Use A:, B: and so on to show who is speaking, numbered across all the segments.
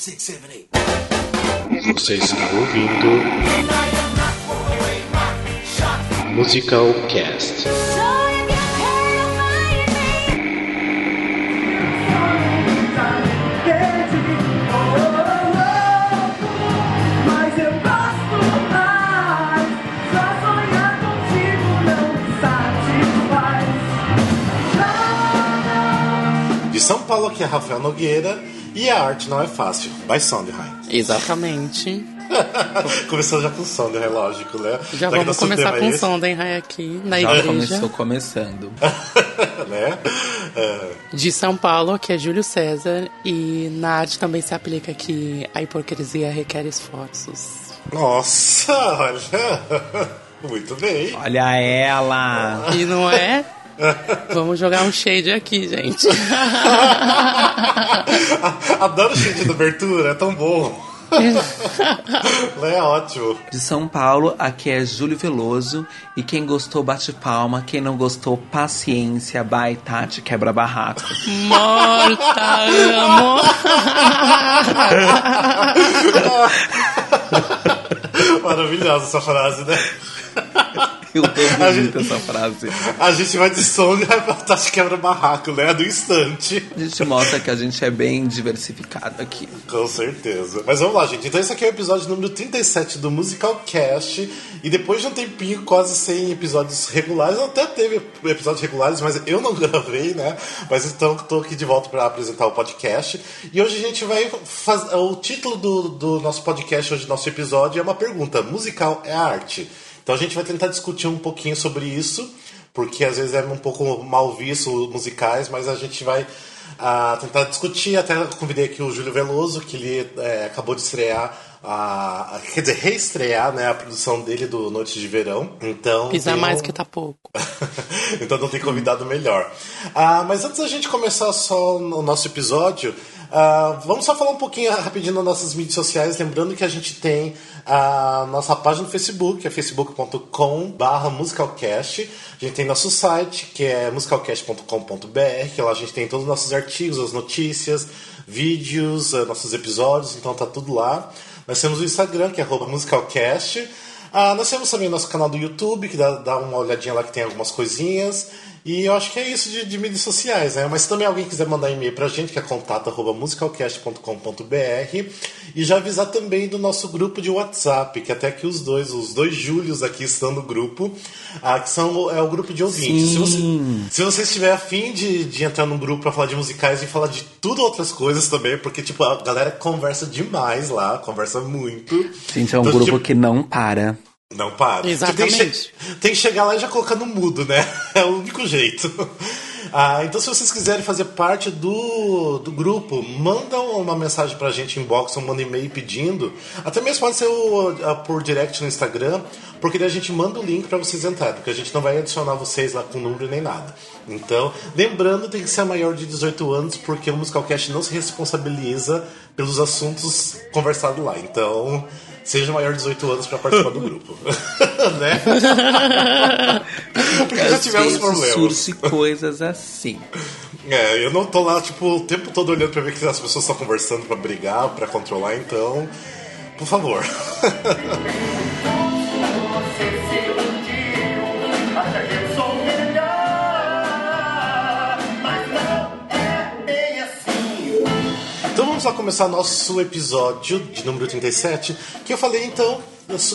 A: six, seven, eight.
B: Você está ouvindo Musical Cast.
C: Mas eu gosto mais. Só sonhar contigo não me satisfaz.
D: De São Paulo, aqui é Rafael Nogueira. E a arte não é fácil. Vai Sondheim.
E: Exatamente.
D: Começando já com Sondheim, lógico, né?
E: Já vamos começar
D: tema
E: com
D: é
E: Sondenhai aqui na
F: Já
E: igreja.
F: começou começando.
D: né? É,
E: De São Paulo, que é Júlio César. E na arte também se aplica que a hipocrisia requer esforços.
D: Nossa, olha. Muito bem.
F: Olha ela!
E: E não é? Vamos jogar um shade aqui, gente.
D: Adoro o cheio de abertura, é tão bom. é ótimo.
F: De São Paulo, aqui é Júlio Veloso. E quem gostou, bate palma. Quem não gostou, paciência. Bye, Tati, quebra barraco.
E: Morta, amo.
D: Maravilhosa essa frase, né?
F: Eu tô
D: A
F: bonita
D: gente-
F: essa frase.
D: A gente vai de som e vai pra Tati quebra barraco, né? Do instante.
F: A gente mostra que a gente é bem diversificado aqui.
D: Com certeza. Mas vamos lá, gente. Então esse aqui é o episódio número 37 do Musical Cast. E depois de um tempinho quase sem episódios regulares, até teve episódios regulares, mas eu não gravei, né? Mas então tô aqui de volta para apresentar o podcast. E hoje a gente vai fazer. O título do, do nosso podcast, hoje, nosso episódio, é uma pergunta: musical é arte? Então a gente vai tentar discutir um pouquinho sobre isso, porque às vezes é um pouco mal visto musicais, mas a gente vai ah, tentar discutir. Até convidei aqui o Júlio Veloso, que ele é, acabou de estrear, a, quer dizer, reestrear né, a produção dele do Noite de Verão. Então,
E: Pisa
D: tem
E: mais que tá pouco.
D: então não tem convidado melhor. Ah, mas antes da gente começar só o nosso episódio, ah, vamos só falar um pouquinho rapidinho nas nossas mídias sociais, lembrando que a gente tem a nossa página no Facebook, é facebook.com musicalcast. A gente tem nosso site, que é musicalcast.com.br, que lá a gente tem todos os nossos artigos, as notícias, vídeos, ah, nossos episódios, então tá tudo lá. Nós temos o Instagram, que é musicalcast. Ah, nós temos também nosso canal do YouTube, que dá, dá uma olhadinha lá que tem algumas coisinhas. E eu acho que é isso de, de mídias sociais, né? Mas se também alguém quiser mandar e-mail pra gente, que é contato.musicalcast.com.br e já avisar também do nosso grupo de WhatsApp, que até que os dois, os dois Júlios aqui estão no grupo, ah, que são é o grupo de ouvintes. Se você, se você estiver afim de, de entrar num grupo pra falar de musicais e falar de tudo outras coisas também, porque tipo, a galera conversa demais lá, conversa muito.
F: Gente, é um
D: Então,
F: grupo
D: tipo,
F: que não para.
D: Não para.
E: Exatamente.
D: Tem que, che- tem que chegar lá e já colocar no mudo, né? É o único jeito. Ah, então, se vocês quiserem fazer parte do, do grupo, manda uma mensagem pra gente em inbox, ou manda e-mail pedindo. Até mesmo pode ser o- ah, por direct no Instagram, porque daí a gente manda o link pra vocês entrarem, porque a gente não vai adicionar vocês lá com número nem nada. Então, lembrando, tem que ser maior de 18 anos, porque o Musicalcast não se responsabiliza pelos assuntos conversados lá. Então, seja maior de 18 anos pra participar do grupo. né? Porque já tivemos problemas.
F: surge coisas assim.
D: É, eu não tô lá, tipo, o tempo todo olhando pra ver que as pessoas estão conversando pra brigar, pra controlar, então. Por favor. Vamos lá começar nosso episódio de número 37, que eu falei então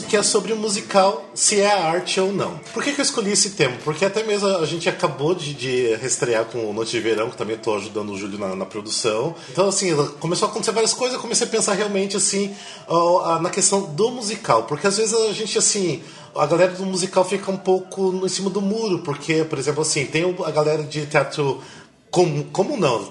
D: que é sobre o musical, se é arte ou não. Por que, que eu escolhi esse tema? Porque até mesmo a gente acabou de, de reestrear com o Noite de Verão, que também estou ajudando o Júlio na, na produção. Então, assim, começou a acontecer várias coisas, eu comecei a pensar realmente, assim, na questão do musical. Porque às vezes a gente, assim, a galera do musical fica um pouco em cima do muro, porque, por exemplo, assim, tem a galera de teatro como, como não?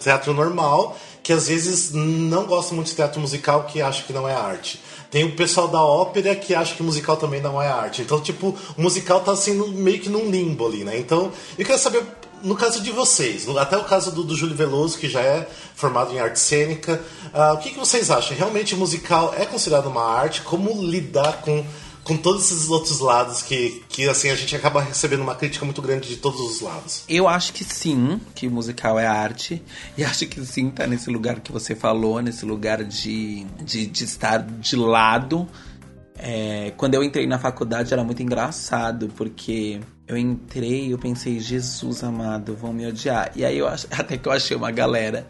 D: Teatro normal, que às vezes não gosta muito de teatro musical, que acha que não é arte. Tem o pessoal da ópera que acha que musical também não é arte. Então, tipo, o musical tá no- meio que num limbo ali, né? Então, eu quero saber, no caso de vocês, até o caso do, do Júlio Veloso, que já é formado em arte cênica, ah, o que, que vocês acham? Realmente musical é considerado uma arte? Como lidar com com todos esses outros lados que, que assim, a gente acaba recebendo uma crítica muito grande de todos os lados.
F: Eu acho que sim, que musical é arte. E acho que sim, tá nesse lugar que você falou, nesse lugar de, de, de estar de lado. É, quando eu entrei na faculdade era muito engraçado, porque eu entrei e eu pensei, Jesus amado, vão me odiar. E aí eu ach... até que eu achei uma galera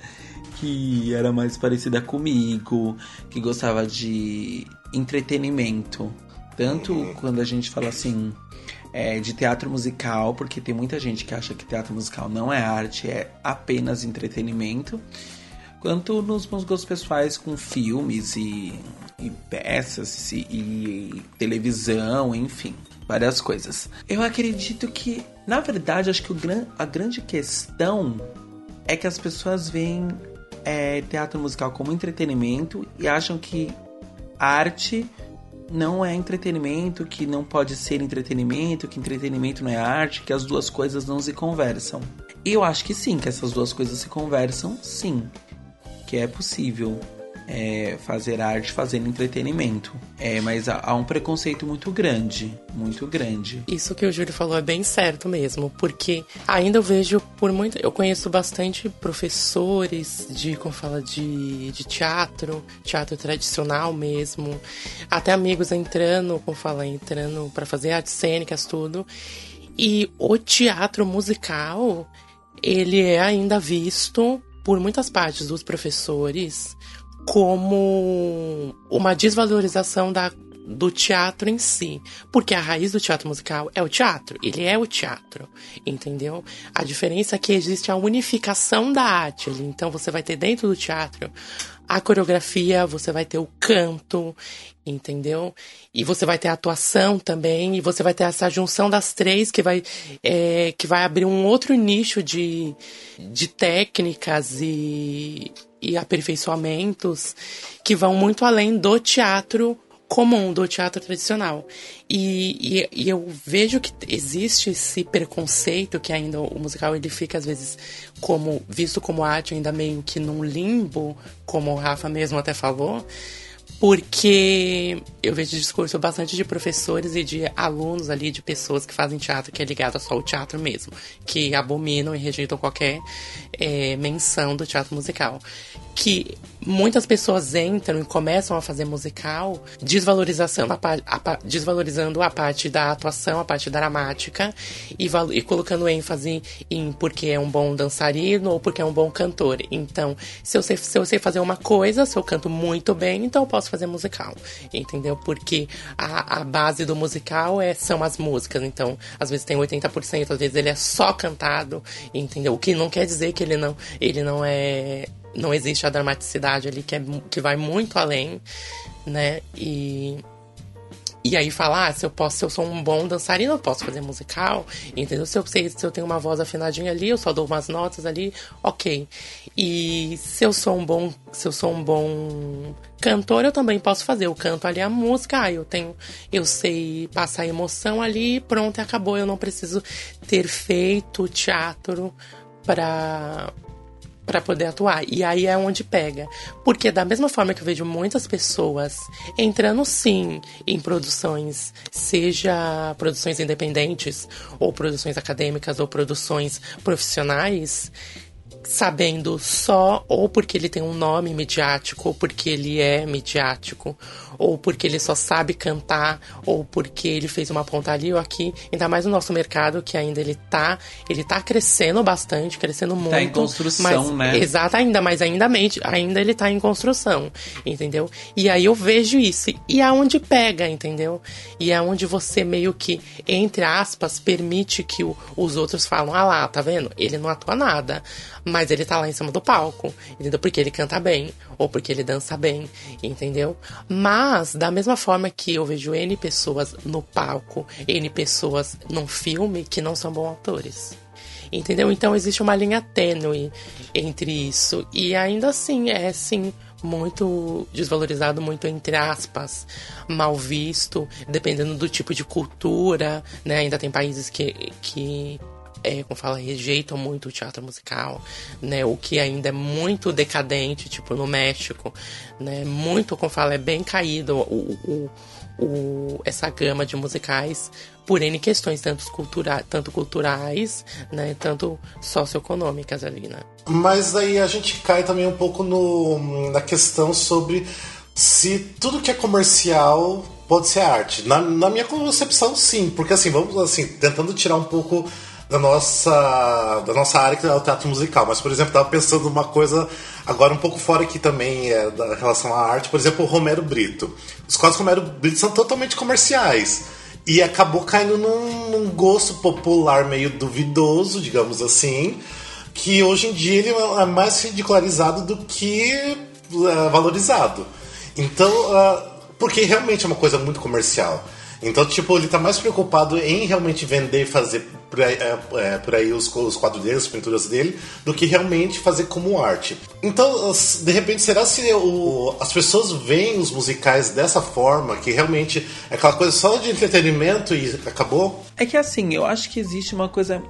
F: que era mais parecida comigo, que gostava de entretenimento. Tanto quando a gente fala assim é, de teatro musical, porque tem muita gente que acha que teatro musical não é arte, é apenas entretenimento, quanto nos meus gostos pessoais com filmes e, e peças e, e televisão, enfim várias coisas. Eu acredito que, na verdade, acho que o, a grande questão é que as pessoas veem é, teatro musical como entretenimento e acham que arte não é entretenimento, que não pode ser entretenimento, que entretenimento não é arte, que as duas coisas não se conversam. Eu acho que sim, que essas duas coisas se conversam, sim. Que é possível é, fazer arte fazendo entretenimento. É, mas há, há, um preconceito muito grande, muito grande.
E: Isso que o Júlio falou é bem certo mesmo, porque ainda eu vejo por muito, eu conheço bastante professores de, como fala, de, de teatro, teatro tradicional mesmo, até amigos entrando, como fala, entrando para fazer artes cênicas tudo. E o teatro musical, ele é ainda visto por muitas partes dos professores como uma desvalorização da, do teatro em si. Porque a raiz do teatro musical é o teatro. Ele é o teatro. Entendeu? A diferença é que existe a unificação da arte. Então você vai ter dentro do teatro a coreografia, você vai ter o canto, entendeu? E você vai ter a atuação também, e você vai ter essa junção das três que vai, é, que vai abrir um outro nicho de, de técnicas e, e aperfeiçoamentos que vão muito além do teatro comum, do teatro tradicional. E, e, e, eu vejo que existe esse preconceito que ainda o musical ele fica às vezes como visto como arte ainda meio que num limbo, como o Rafa mesmo até falou, porque eu vejo discurso bastante de professores e de alunos ali, de pessoas que fazem teatro que é ligado só ao teatro mesmo, que abominam e rejeitam qualquer é, menção do teatro musical. Que muitas pessoas entram e começam a fazer musical desvalorização a, a, desvalorizando a parte da atuação, a parte dramática e, e colocando ênfase em porque é um bom dançarino ou porque é um bom cantor. Então, se eu, sei, se eu sei fazer uma coisa, se eu canto muito bem, então eu posso fazer musical, entendeu? Porque a, a base do musical é, são as músicas, então às vezes tem 80%, às vezes ele é só cantado, entendeu? O que não quer dizer que ele não, ele não é. Não existe a dramaticidade ali que, é, que vai muito além, né? E. E aí falar, ah, se eu posso, se eu sou um bom dançarino, eu posso fazer musical, entendeu? Se eu sei, se eu tenho uma voz afinadinha ali, eu só dou umas notas ali, ok. E se eu sou um bom, se eu sou um bom cantor, eu também posso fazer. Eu canto ali a música, ah, eu tenho, eu sei passar emoção ali, pronto, acabou. Eu não preciso ter feito teatro para para poder atuar. E aí é onde pega. Porque da mesma forma que eu vejo muitas pessoas entrando sim em produções, seja produções independentes, ou produções acadêmicas, ou produções profissionais, sabendo só ou porque ele tem um nome midiático, ou porque ele é midiático, ou porque ele só sabe cantar, ou porque ele fez uma ponta ali ou aqui. Ainda mais no nosso mercado, que ainda ele tá, ele tá crescendo bastante, crescendo muito. Tá
F: em construção,
E: mas,
F: né?
E: Exato, ainda, mas ainda, ainda ele tá em construção, entendeu? E aí eu vejo isso. E é onde pega, entendeu? E é onde você meio que, entre aspas, permite que o, os outros falam, ah lá, tá vendo? Ele não atua nada. Mas ele tá lá em cima do palco, entendeu? Porque ele canta bem, ou porque ele dança bem, entendeu? Mas, da mesma forma que eu vejo N pessoas no palco, N pessoas num filme que não são bons atores. Entendeu? Então existe uma linha tênue entre isso. E ainda assim, é sim muito desvalorizado, muito entre aspas, mal visto, dependendo do tipo de cultura, né? Ainda tem países que, que é, como fala, rejeitam muito o teatro musical, né? O que ainda é muito decadente, tipo no México, né? Muito, como fala, é bem caído o, o, o, essa gama de musicais por N questões, tanto, cultura, tanto culturais, né? Tanto socioeconômicas ali, né?
D: Mas aí a gente cai também um pouco no, na questão sobre se tudo que é comercial pode ser arte. Na, na minha concepção, sim, porque assim, vamos assim, tentando tirar um pouco da nossa, da nossa área que é o teatro musical. Mas, por exemplo, estava pensando uma coisa agora um pouco fora aqui também é, da relação à arte. Por exemplo, o Romero Brito. Os quadros Romero Brito são totalmente comerciais. E acabou caindo num, num gosto popular meio duvidoso, digamos assim, que hoje em dia ele é mais ridicularizado do que é, valorizado. Então, uh, porque realmente é uma coisa muito comercial. Então, tipo, ele tá mais preocupado em realmente vender e fazer por aí, é, é, por aí os, os, quadros dele, as pinturas dele, do que realmente fazer como arte. Então, de repente, será se o, as pessoas veem os musicais dessa forma, que realmente é aquela coisa só de entretenimento e acabou?
F: É que assim, eu acho que existe uma coisa.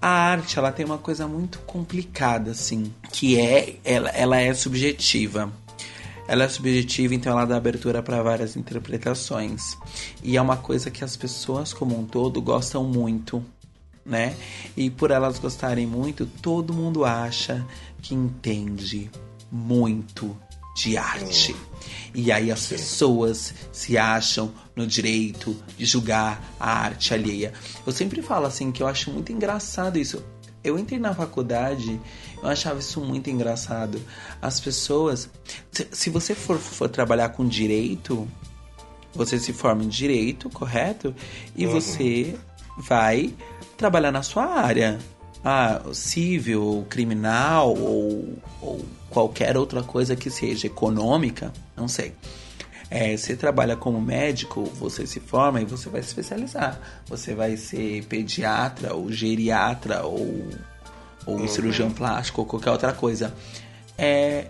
F: A arte, ela tem uma coisa muito complicada, assim, que é. Ela, ela é subjetiva. Ela é subjetiva, então ela dá abertura para várias interpretações. E é uma coisa que as pessoas como um todo gostam muito, né? E por elas gostarem muito, todo mundo acha que entende muito de arte. E aí as pessoas se acham no direito de julgar a arte alheia. Eu sempre falo assim que eu acho muito engraçado isso. Eu entrei na faculdade, eu achava isso muito engraçado. As pessoas. Se você for, for trabalhar com direito, você se forma em direito, correto? E uhum. você vai trabalhar na sua área. Ah, civil, criminal ou, ou qualquer outra coisa que seja econômica, não sei. É, você trabalha como médico, você se forma e você vai se especializar. Você vai ser pediatra ou geriatra ou, ou uhum. cirurgião plástico ou qualquer outra coisa. É,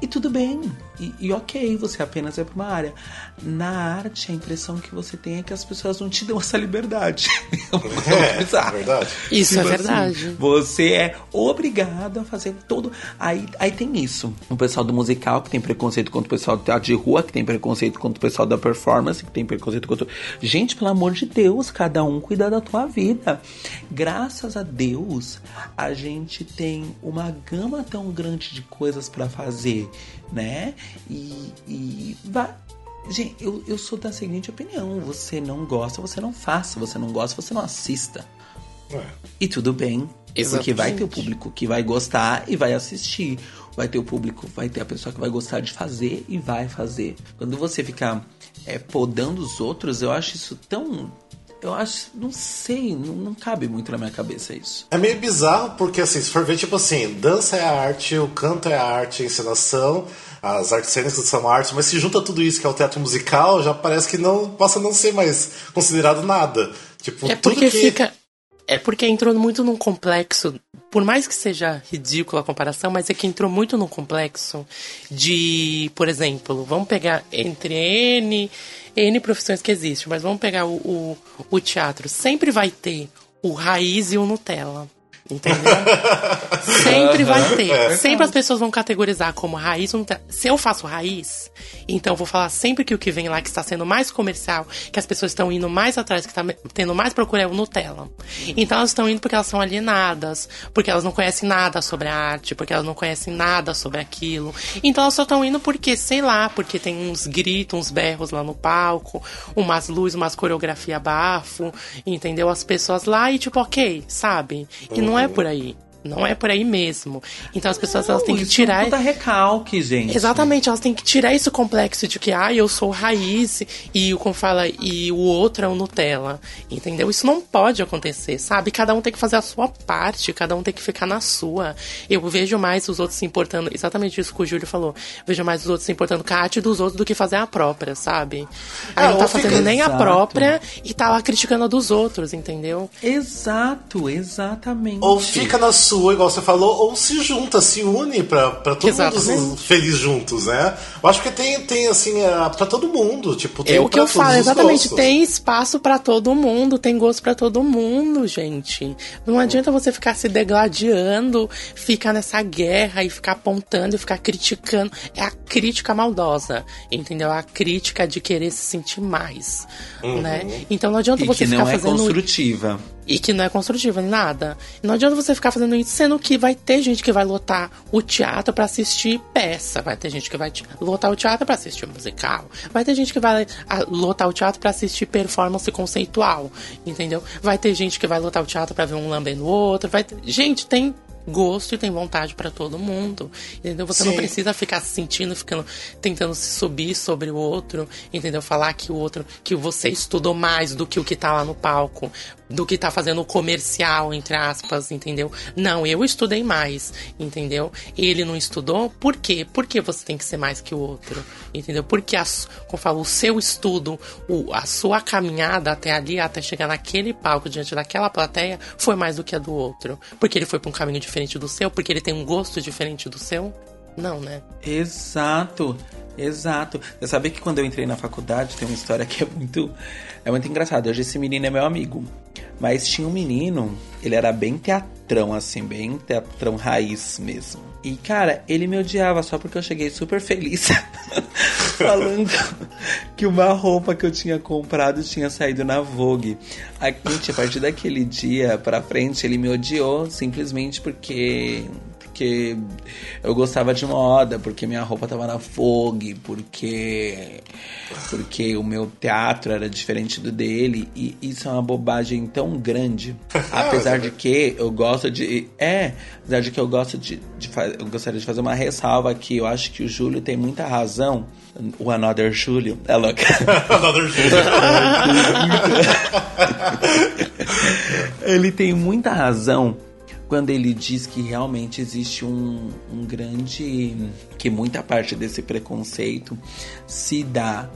F: e tudo bem. E, e, ok, você apenas é para uma área. Na arte, a impressão que você tem é que as pessoas não te dão essa liberdade.
D: é, é verdade.
E: Isso tipo é assim, verdade.
F: Você é obrigado a fazer todo. Aí, aí tem isso. O pessoal do musical que tem preconceito contra o pessoal do teatro de rua, que tem preconceito contra o pessoal da performance, que tem preconceito contra. Gente, pelo amor de Deus, cada um cuida da tua vida. Graças a Deus, a gente tem uma gama tão grande de coisas para fazer né? E, e vai. Gente, eu, eu sou da seguinte opinião: você não gosta, você não faça, você não gosta, você não assista. É. E tudo bem. Exatamente. Porque vai ter o público que vai gostar e vai assistir. Vai ter o público, vai ter a pessoa que vai gostar de fazer e vai fazer. Quando você ficar é, podando os outros, eu acho isso tão eu acho, não sei, não, não, cabe muito na minha cabeça isso.
D: É meio bizarro porque, assim, se for ver, tipo assim, dança é arte, o canto é arte, a encenação, as artes cênicas são arte, mas se junta tudo isso que é o teatro musical, já parece que não possa não ser mais considerado nada. Tipo,
E: é porque que... fica. É porque entrou muito num complexo, por mais que seja ridícula a comparação, mas é que entrou muito num complexo de, por exemplo, vamos pegar entre N N profissões que existem, mas vamos pegar o, o, o teatro. Sempre vai ter o raiz e o Nutella. Entendeu? Sempre vai ter. É. Sempre as pessoas vão categorizar como raiz. Se eu faço raiz, então vou falar sempre que o que vem lá que está sendo mais comercial, que as pessoas estão indo mais atrás, que está tendo mais procura é o Nutella. Então elas estão indo porque elas são alienadas, porque elas não conhecem nada sobre a arte, porque elas não conhecem nada sobre aquilo. Então elas só estão indo porque, sei lá, porque tem uns gritos, uns berros lá no palco, umas luzes, umas coreografia bafo, entendeu? As pessoas lá e tipo, ok, sabe? E não é por aí. Não é por aí mesmo. Então as pessoas não, elas têm que tirar.
F: Isso é recalque, gente.
E: Exatamente, elas têm que tirar esse complexo de que, ah, eu sou raiz e o como fala, e o outro é o Nutella. Entendeu? Isso não pode acontecer, sabe? Cada um tem que fazer a sua parte, cada um tem que ficar na sua. Eu vejo mais os outros se importando, exatamente isso que o Júlio falou. vejo mais os outros se importando com a arte dos outros do que fazer a própria, sabe? Aí ah, não tá fazendo fica... nem a própria e tá lá criticando a dos outros, entendeu?
F: Exato, exatamente.
D: Ou fica na sua sua, igual você falou, ou se junta, se une pra, pra todo
E: Exatamente.
D: mundo feliz juntos, né? Eu acho que tem, tem assim, é, pra todo mundo. Tipo, tem
E: É o que eu falo, exatamente.
D: gostos.
E: Tem espaço pra todo mundo, tem gosto pra todo mundo, gente. Não adianta você ficar se degladiando, ficar nessa guerra e ficar apontando e ficar criticando. É a crítica maldosa, entendeu? A crítica de querer se sentir mais, né? Então não adianta
F: E
E: você
F: que
E: ficar
F: não é
E: fazendo
F: construtiva.
E: E que não é construtiva, nada. Não adianta você ficar fazendo isso, sendo que vai ter gente que vai lotar o teatro pra assistir peça, vai ter gente que vai lotar o teatro pra assistir musical, vai ter gente que vai lotar o teatro pra assistir performance conceitual, entendeu? Vai ter gente que vai lotar o teatro pra ver um lambendo o outro, vai ter... Gente, tem gosto e tem vontade pra todo mundo, entendeu? Você não
D: Sim.
E: precisa ficar se sentindo, ficando, tentando se subir sobre o outro, entendeu? Falar que o outro, que você estudou mais do que o que tá lá no palco, do que tá fazendo comercial, entre aspas, entendeu? Não, eu estudei mais, entendeu? Ele não estudou, por quê? Por que você tem que ser mais que o outro, entendeu? Porque, a, como eu falo, o seu estudo, o, a sua caminhada até ali, até chegar naquele palco, diante daquela plateia, foi mais do que a do outro. Porque ele foi pra um caminho diferente do seu, porque ele tem um gosto diferente do seu. Não, né?
F: Exato, exato. Você sabe que quando eu entrei na faculdade tem uma história que é muito, é muito engraçada. Hoje esse menino é meu amigo. Mas tinha um menino, ele era bem teatrão, assim, bem teatrão raiz mesmo. E, cara, ele me odiava só porque eu cheguei super feliz. falando que uma roupa que eu tinha comprado tinha saído na Vogue. A, gente, a partir daquele dia pra frente, ele me odiou simplesmente porque porque eu gostava de moda, porque minha roupa tava na Vogue, porque porque o meu teatro era diferente do dele e isso é uma bobagem tão grande. Apesar de que eu gosto de é, apesar de que eu gosto de, de eu gostaria de fazer uma ressalva aqui, eu acho que o Júlio tem muita razão. O Another Júlio, é louca.
D: Another Júlio.
F: ele tem muita razão quando ele diz que realmente existe um, um grande. que muita parte desse preconceito se dá,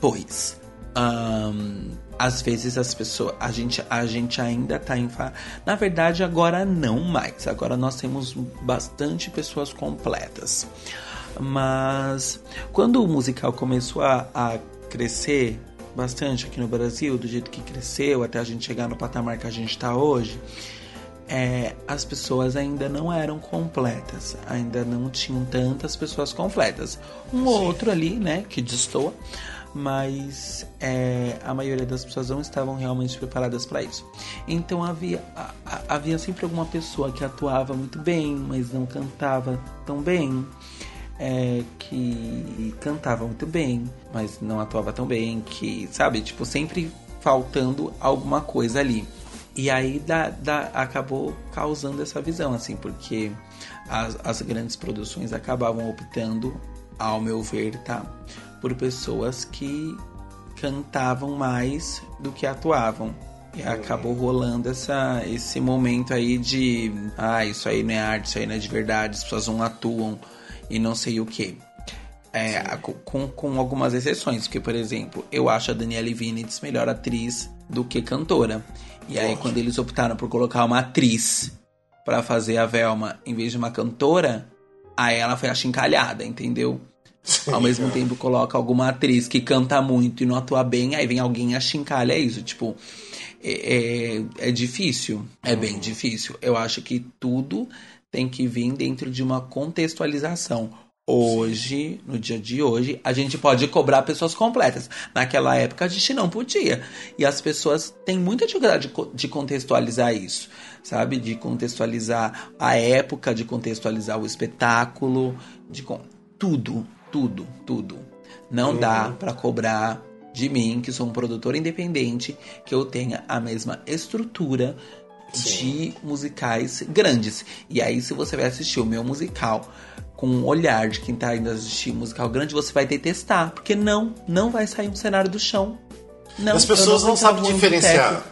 F: pois. ahn, às vezes as pessoas. A gente, a gente ainda tá em. fa- Na verdade, agora não mais. Agora nós temos bastante pessoas completas. Mas quando o musical começou a, a crescer bastante aqui no Brasil, do jeito que cresceu, até a gente chegar no patamar que a gente está hoje, é, as pessoas ainda não eram completas, ainda não tinham tantas pessoas completas. Um ou outro ali, né, que destoa, mas é, a maioria das pessoas não estavam realmente preparadas para isso. Então havia, a- a- havia sempre alguma pessoa que atuava muito bem, mas não cantava tão bem. é, que cantava muito bem, mas não atuava tão bem, que, sabe, tipo, sempre faltando alguma coisa ali. E aí dá, dá- acabou causando essa visão, assim, porque as, as grandes produções acabavam optando, ao meu ver, tá? Por pessoas que cantavam mais do que atuavam. E acabou rolando essa, esse momento aí de ah, isso aí não é arte, isso aí não é de verdade, as pessoas não atuam e não sei o que. É, com, com algumas exceções, porque, por exemplo, eu acho a Danielle Vinitz melhor atriz do que cantora. E aí, quando eles optaram por colocar uma atriz pra fazer a Velma em vez de uma cantora, aí ela foi achincalhada, entendeu? Ao mesmo tempo, coloca alguma atriz que canta muito e não atua bem, aí vem alguém e achincalha isso. Tipo, é, é, é difícil. É bem difícil. Eu acho que tudo tem que vir dentro de uma contextualização. Hoje, no dia de hoje, a gente pode cobrar pessoas completas. Naquela época a gente não podia. E as pessoas têm muita dificuldade de co- de contextualizar isso, sabe? De contextualizar a época, de contextualizar o espetáculo, de tudo, tudo, tudo. Não dá pra cobrar de mim, que sou um produtor independente, que eu tenha a mesma estrutura de musicais grandes. E aí, se você vai assistir o meu musical com um olhar de quem tá indo assistir musical grande, você vai detestar. Porque não, não vai sair um cenário do chão. Não,
D: As pessoas não,
F: vou
D: sabem diferenciar.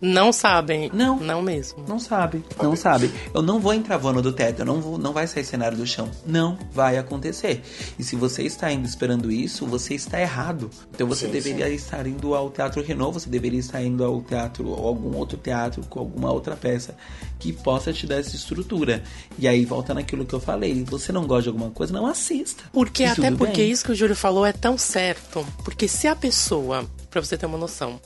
E: Não sabem.
F: Não.
E: Não mesmo.
F: Não sabe, não sabe. Eu não vou entrar voando do teto, eu não, vou, não vai sair cenário do chão. Não vai acontecer. E se você está indo esperando isso, você está errado. Então você
D: Sim,
F: deveria estar indo ao Teatro Renault, você deveria estar indo ao teatro, ou algum outro teatro, com alguma outra peça que possa te dar essa estrutura. E aí volta naquilo que eu falei. Você não gosta de alguma coisa, não assista.
E: Porque
F: E
E: até porque
F: bem.
E: isso que o Júlio falou é tão certo. Porque se a pessoa, pra você ter uma noção,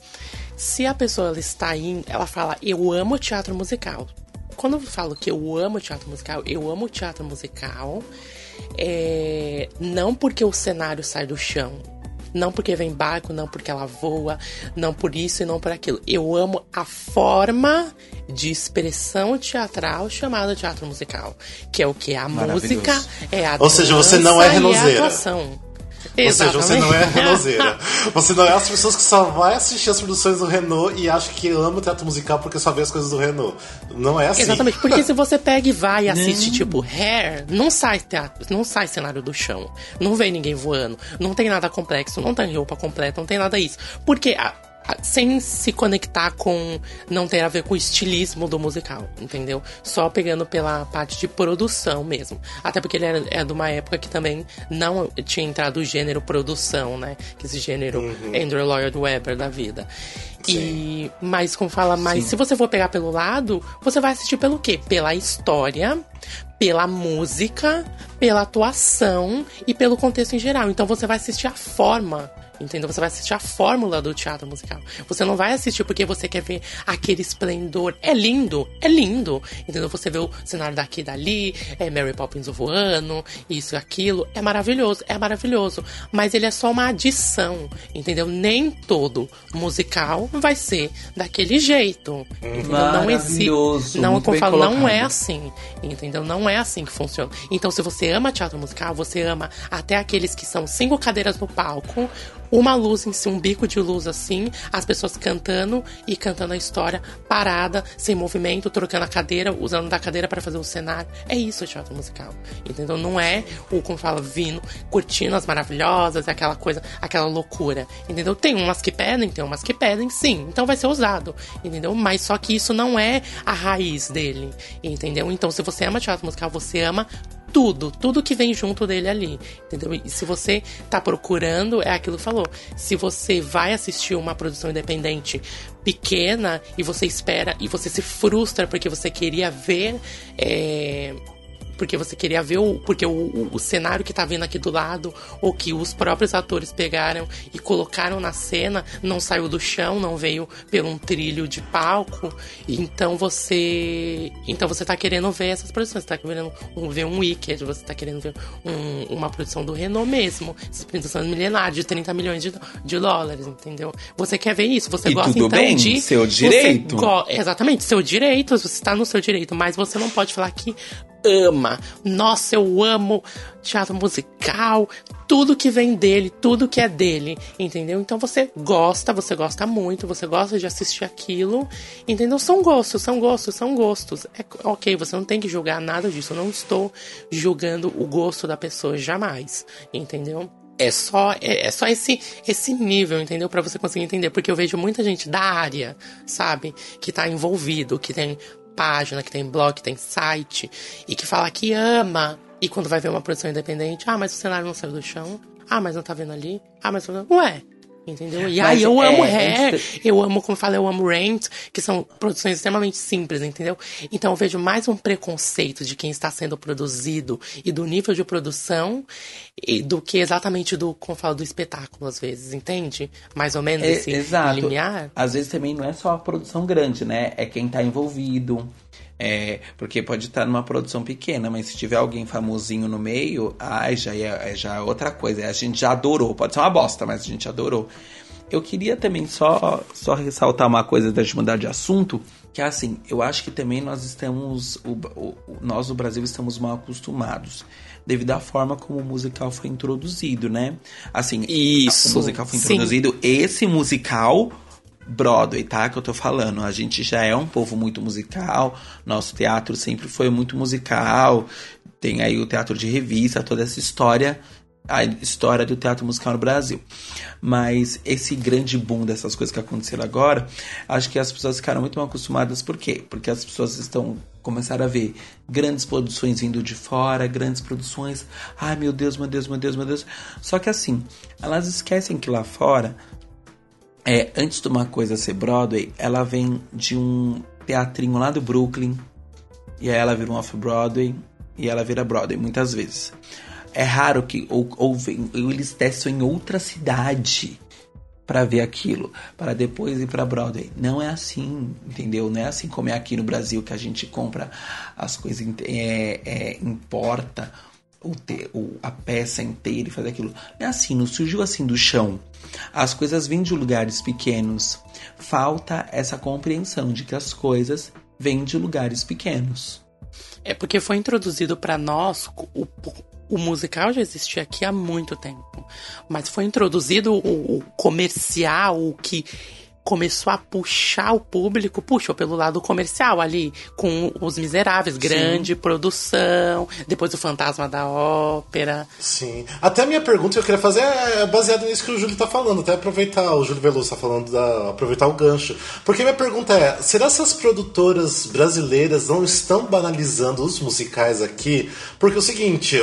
E: se a pessoa ela está indo, ela fala, eu amo teatro musical. Quando eu falo que eu amo teatro musical, eu amo teatro musical. é, não porque o cenário sai do chão. Não porque vem barco, não porque ela voa, não por isso e não por aquilo. Eu amo a forma de expressão teatral chamada teatro musical. Que é o que? A música, é a
D: Ou seja, você não é
E: dança e atuação.
D: Ou seja, você não é renozeira. Você não é as pessoas que só vai assistir as produções do Renault e acha que ama o teatro musical porque só vê as coisas do Renault. Não é assim.
E: Exatamente, porque se você pega e vai e assiste, tipo, Hair, não sai teatro, não sai cenário do chão. Não vem ninguém voando. Não tem nada complexo, não tem roupa completa, não tem nada isso. Porque a- sem se conectar com. Não ter a ver com o estilismo do musical, entendeu? Só pegando pela parte de produção mesmo. Até porque ele é de uma época que também não tinha entrado o gênero produção, né? Que esse gênero Andrew Lloyd Webber da vida. E, mas como fala, mas
F: Sim.
E: se você for pegar pelo lado, você vai assistir pelo quê? Pela história, pela música, pela atuação e pelo contexto em geral. Então você vai assistir a forma. Entendeu? Você vai assistir a fórmula do teatro musical. Você não vai assistir porque você quer ver aquele esplendor. É lindo, é lindo. Entendeu? Você vê o cenário daqui e dali, é Mary Poppins voando, isso e aquilo. É maravilhoso, é maravilhoso. Mas ele é só uma adição, entendeu? Nem todo musical vai ser daquele jeito. Entendeu? Não existe. Não, como falo, não é assim, entendeu? Não é assim que funciona. Então, se você ama teatro musical, você ama até aqueles que são cinco cadeiras no palco, uma luz em si, um bico de luz assim, as pessoas cantando e cantando a história parada, sem movimento, trocando a cadeira, usando da cadeira para fazer o cenário. É isso o teatro musical, entendeu? Não é o, como fala, vindo, curtindo as maravilhosas, aquela coisa, aquela loucura, entendeu? Tem umas que pedem, tem umas que pedem, sim, então vai ser usado, entendeu? Mas só que isso não é a raiz dele, entendeu? Então, se você ama teatro musical, você ama tudo, tudo que vem junto dele ali, entendeu? E se você tá procurando, é aquilo que falou. Se você vai assistir uma produção independente pequena e você espera e você se frustra porque você queria ver. é, porque você queria ver o. Porque o, o- o cenário que tá vindo aqui do lado, ou que os próprios atores pegaram e colocaram na cena, não saiu do chão, não veio por um trilho de palco. Então você. Então você tá querendo ver essas produções, você tá querendo ver um Wicked, você tá querendo ver um- uma produção do Renault mesmo. Essas produções milenares de 30 milhões de, de dólares, entendeu? Você quer ver isso, você
F: E
E: gosta
F: tudo
E: então
F: bem,
E: de.
F: seu direito.
E: Exatamente, seu direito, você está no seu direito, mas você não pode falar que ama. Nossa, eu amo teatro musical, tudo que vem dele, tudo que é dele, entendeu? Então você gosta, você gosta muito, você gosta de assistir aquilo, entendeu? São gostos, são gostos, são gostos. É ok, você não tem que julgar nada disso. Eu não estou julgando o gosto da pessoa jamais, entendeu? É só, é, é só esse, esse nível, entendeu? Pra você conseguir entender. Porque eu vejo muita gente da área, sabe? Que tá envolvido, que tem página, que tem blog, que tem site, e que fala que ama. E quando vai ver uma produção independente, ah, mas o cenário não saiu do chão. Ah, mas não tá vendo ali. Ah, mas. Ué. Entendeu? E aí eu amo
F: é,
E: Hair, eu amo, como eu falei, eu amo Rent, que são produções extremamente simples, entendeu? Então eu vejo mais um preconceito de quem está sendo produzido e do nível de produção e do que exatamente do, como eu falo, do espetáculo, às vezes, entende? Mais ou menos
F: É,
E: esse
F: exato.
E: limiar.
F: Às vezes também não é só a produção grande, né? É quem tá envolvido. É, porque pode estar numa produção pequena, mas se tiver alguém famosinho no meio, ai, já é, é já é outra coisa. A gente já adorou. Pode ser uma bosta, mas a gente adorou. Eu queria também só, só ressaltar uma coisa da gente mudar de assunto, que é assim, eu acho que também nós estamos, o, o- nós do Brasil estamos mal acostumados, devido à forma como o musical foi introduzido, né? Assim,
E: Isso,
F: o musical foi
E: sim.
F: introduzido, esse musical Broadway, tá? Que eu tô falando. A gente já é um povo muito musical. Nosso teatro sempre foi muito musical. Tem aí o teatro de revista, toda essa história a história do teatro musical no Brasil. Mas esse grande boom dessas coisas que aconteceram agora, acho que as pessoas ficaram muito mal acostumadas. Por quê? Porque as pessoas estão começaram a ver grandes produções vindo de fora, grandes produções. Ai meu Deus, meu Deus, meu Deus, meu Deus. Só que assim, elas esquecem que lá fora, é, antes de uma coisa ser Broadway, ela vem de um teatrinho lá do Brooklyn. E aí ela vira um off-Broadway e ela vira Broadway muitas vezes. É raro que ou, ou, vem, ou eles testam em outra cidade para ver aquilo, para depois ir para Broadway. Não é assim, entendeu? Não é assim como é aqui no Brasil que a gente compra as coisas, é, é, importa o, te, o, a peça inteira e faz aquilo. Não é assim, não surgiu assim do chão. As coisas vêm de lugares pequenos. Falta essa compreensão de que as coisas vêm de lugares pequenos.
E: É porque foi introduzido para nós o, o musical já existia aqui há muito tempo, mas foi introduzido o, o comercial, o que começou a puxar o público, puxou pelo lado comercial ali, com Os Miseráveis, grande Sim. produção, depois o Fantasma da Ópera.
D: Sim. Até a minha pergunta que eu queria fazer é baseada nisso que o Júlio tá falando, até aproveitar, o Júlio Veloso tá falando da aproveitar o gancho. Porque minha pergunta é, será que as produtoras brasileiras não estão banalizando os musicais aqui? Porque é o seguinte,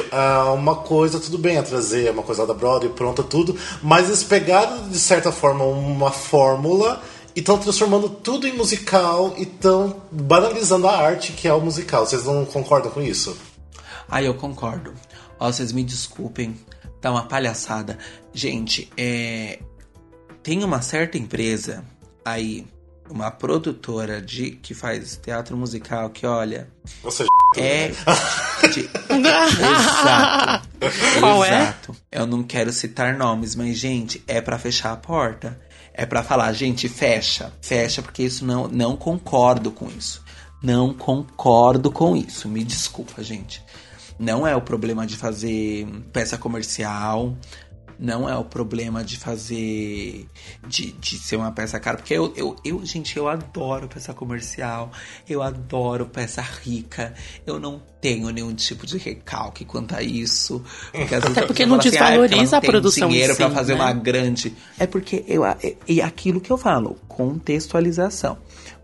D: uma coisa, tudo bem, é trazer uma coisa da Broadway, pronta tudo, mas eles pegaram, de certa forma, uma fórmula e estão transformando tudo em musical e estão banalizando a arte que é o musical. Vocês não concordam com isso?
F: Ah, eu concordo. Ó, vocês me desculpem, tá uma palhaçada. Gente, é... tem uma certa empresa aí, uma produtora de que faz teatro musical que, olha.
D: Você
F: é. De... Exato.
E: Qual é?
F: Exato. Eu não quero citar nomes, mas, gente, é para fechar a porta é para falar, gente, fecha, fecha, porque isso não, não concordo com isso. Não concordo com isso. Me desculpa, gente. Não é o problema de fazer peça comercial, não é o problema de fazer. de, de ser uma peça cara. Porque eu, eu, eu, gente, eu adoro peça comercial, eu adoro peça rica. Eu não tenho nenhum tipo de recalque quanto a isso.
E: Porque Até porque não assim, desvaloriza ah, a produção.
F: dinheiro
E: para
F: fazer
E: né?
F: uma grande. É porque eu. E aquilo que eu falo, contextualização.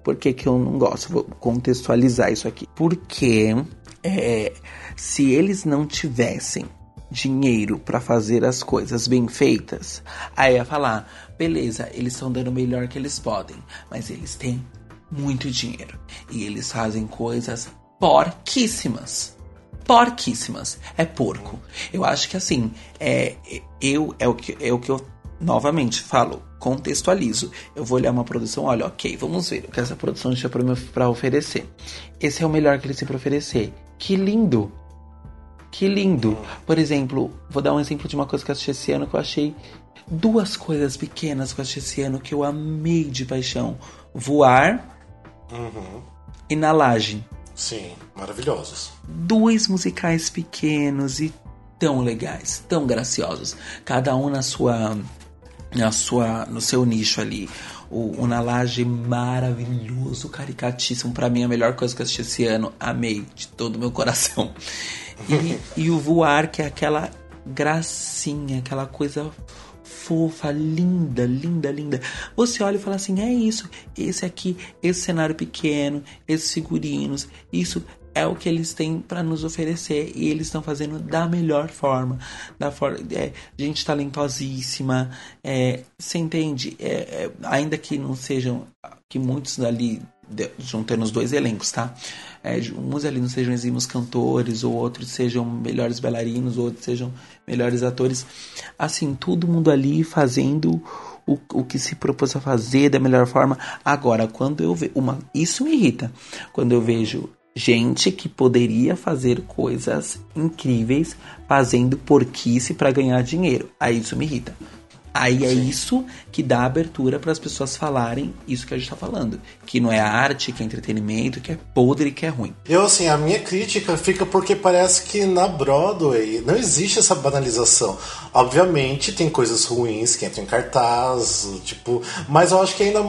F: Por que, que eu não gosto? Vou contextualizar isso aqui. Porque é, se eles não tivessem dinheiro para fazer as coisas bem feitas, aí ia falar, beleza, eles estão dando o melhor que eles podem, mas eles têm muito dinheiro e eles fazem coisas porquíssimas. Porquíssimas. É porco. Eu acho que assim, é, eu é o que é o que eu novamente falo, contextualizo. Eu vou olhar uma produção, olha, ok, vamos ver o que essa produção tinha para oferecer. Esse é o melhor que eles têm para oferecer. Que lindo! Que lindo! Por exemplo, vou dar um exemplo de uma coisa que eu assisti esse ano que eu achei duas coisas pequenas que eu assisti esse ano que eu amei de paixão: voar
D: uhum.
F: e na laje.
D: Sim, maravilhosos.
F: Dois musicais pequenos e tão legais, tão graciosos, cada um na sua na sua no seu nicho ali. O, o Na Laje maravilhoso, caricatíssimo, para mim a melhor coisa que eu assisti esse ano, amei de todo o meu coração. E, e o voar, que é aquela gracinha, aquela coisa fofa, linda, linda, linda. Você olha e fala assim: é isso, esse aqui, esse cenário pequeno, esses figurinos, isso é o que eles têm para nos oferecer e eles estão fazendo da melhor forma, da forma, é, gente talentosíssima, é, você entende? É, é, ainda que não sejam, que muitos ali juntando os dois elencos, tá? É, uns ali não sejam exímios cantores, ou outros sejam melhores bailarinos, ou outros sejam melhores atores. Assim, todo mundo ali fazendo o, o que se propôs a fazer da melhor forma. Agora, quando eu vejo. Uma, isso me irrita. Quando eu vejo gente que poderia fazer coisas incríveis fazendo porquice para ganhar dinheiro. Aí isso me irrita. Aí é isso que dá abertura para as pessoas falarem isso que a gente está falando. Que não é arte, que é entretenimento, que é podre, que é ruim.
D: Eu, assim, a minha crítica fica porque parece que na Broadway não existe essa banalização. Obviamente tem coisas ruins que entram em cartaz, tipo, mas eu acho que ainda,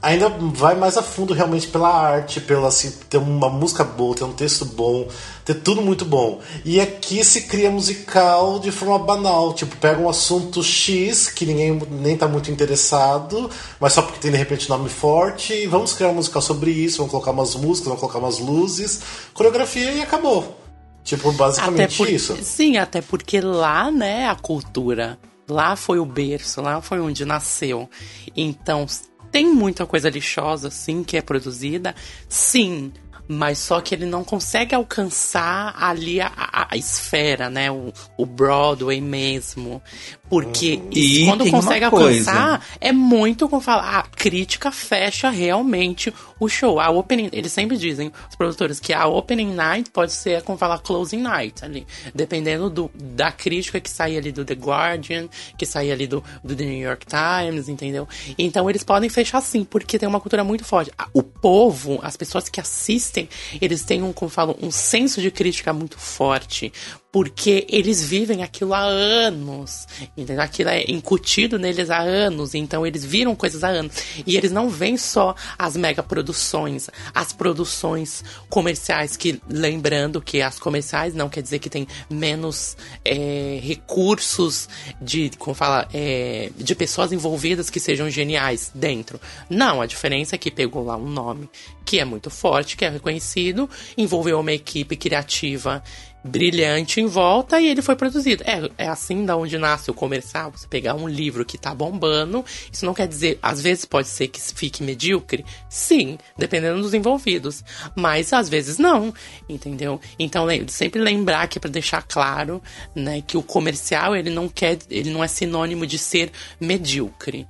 D: ainda vai mais a fundo realmente pela arte, pela assim, ter uma música boa, ter um texto bom, ter tudo muito bom. E aqui se cria musical de forma banal, tipo, pega um assunto X que ninguém nem tá muito interessado, mas só porque tem de repente nome forte, e vamos criar um musical sobre isso, vamos colocar umas músicas, vamos colocar umas luzes, coreografia e acabou. Tipo, basicamente
E: por-
D: isso.
E: Sim, até porque lá, né, a cultura. Lá foi o berço, lá foi onde nasceu. Então, tem muita coisa lixosa, sim, que é produzida, sim. Mas só que ele não consegue alcançar ali a, a- a esfera, né? O, o Broadway mesmo. Porque
F: E
E: quando consegue
F: coisa.
E: alcançar, é muito como falar, a crítica fecha realmente o show. A opening, eles sempre dizem, os produtores, que a opening night pode ser como falar closing night ali, dependendo do, da crítica que sai ali do The Guardian, que sai ali do, do The New York Times, entendeu? Então eles podem fechar sim, porque tem uma cultura muito forte. O povo, as pessoas que assistem, eles têm um, como falam, um senso de crítica muito forte. Porque eles vivem aquilo há anos, entendeu? Aquilo é incutido neles há anos, então eles viram coisas há anos. E eles não veem só as mega produções, as produções comerciais, que lembrando que as comerciais não quer dizer que tem menos é, recursos de, como fala, é, de pessoas envolvidas que sejam geniais dentro. Não, a diferença é que pegou lá um nome que é muito forte, que é reconhecido, envolveu uma equipe criativa brilhante em volta e ele foi produzido. É, é assim da onde nasce o comercial. Você pegar um livro que tá bombando, isso não quer dizer, às vezes pode ser que fique medíocre, sim, dependendo dos envolvidos, mas às vezes não, entendeu? Então sempre lembrar que é para deixar claro, né, que o comercial ele não quer, ele não é sinônimo de ser medíocre,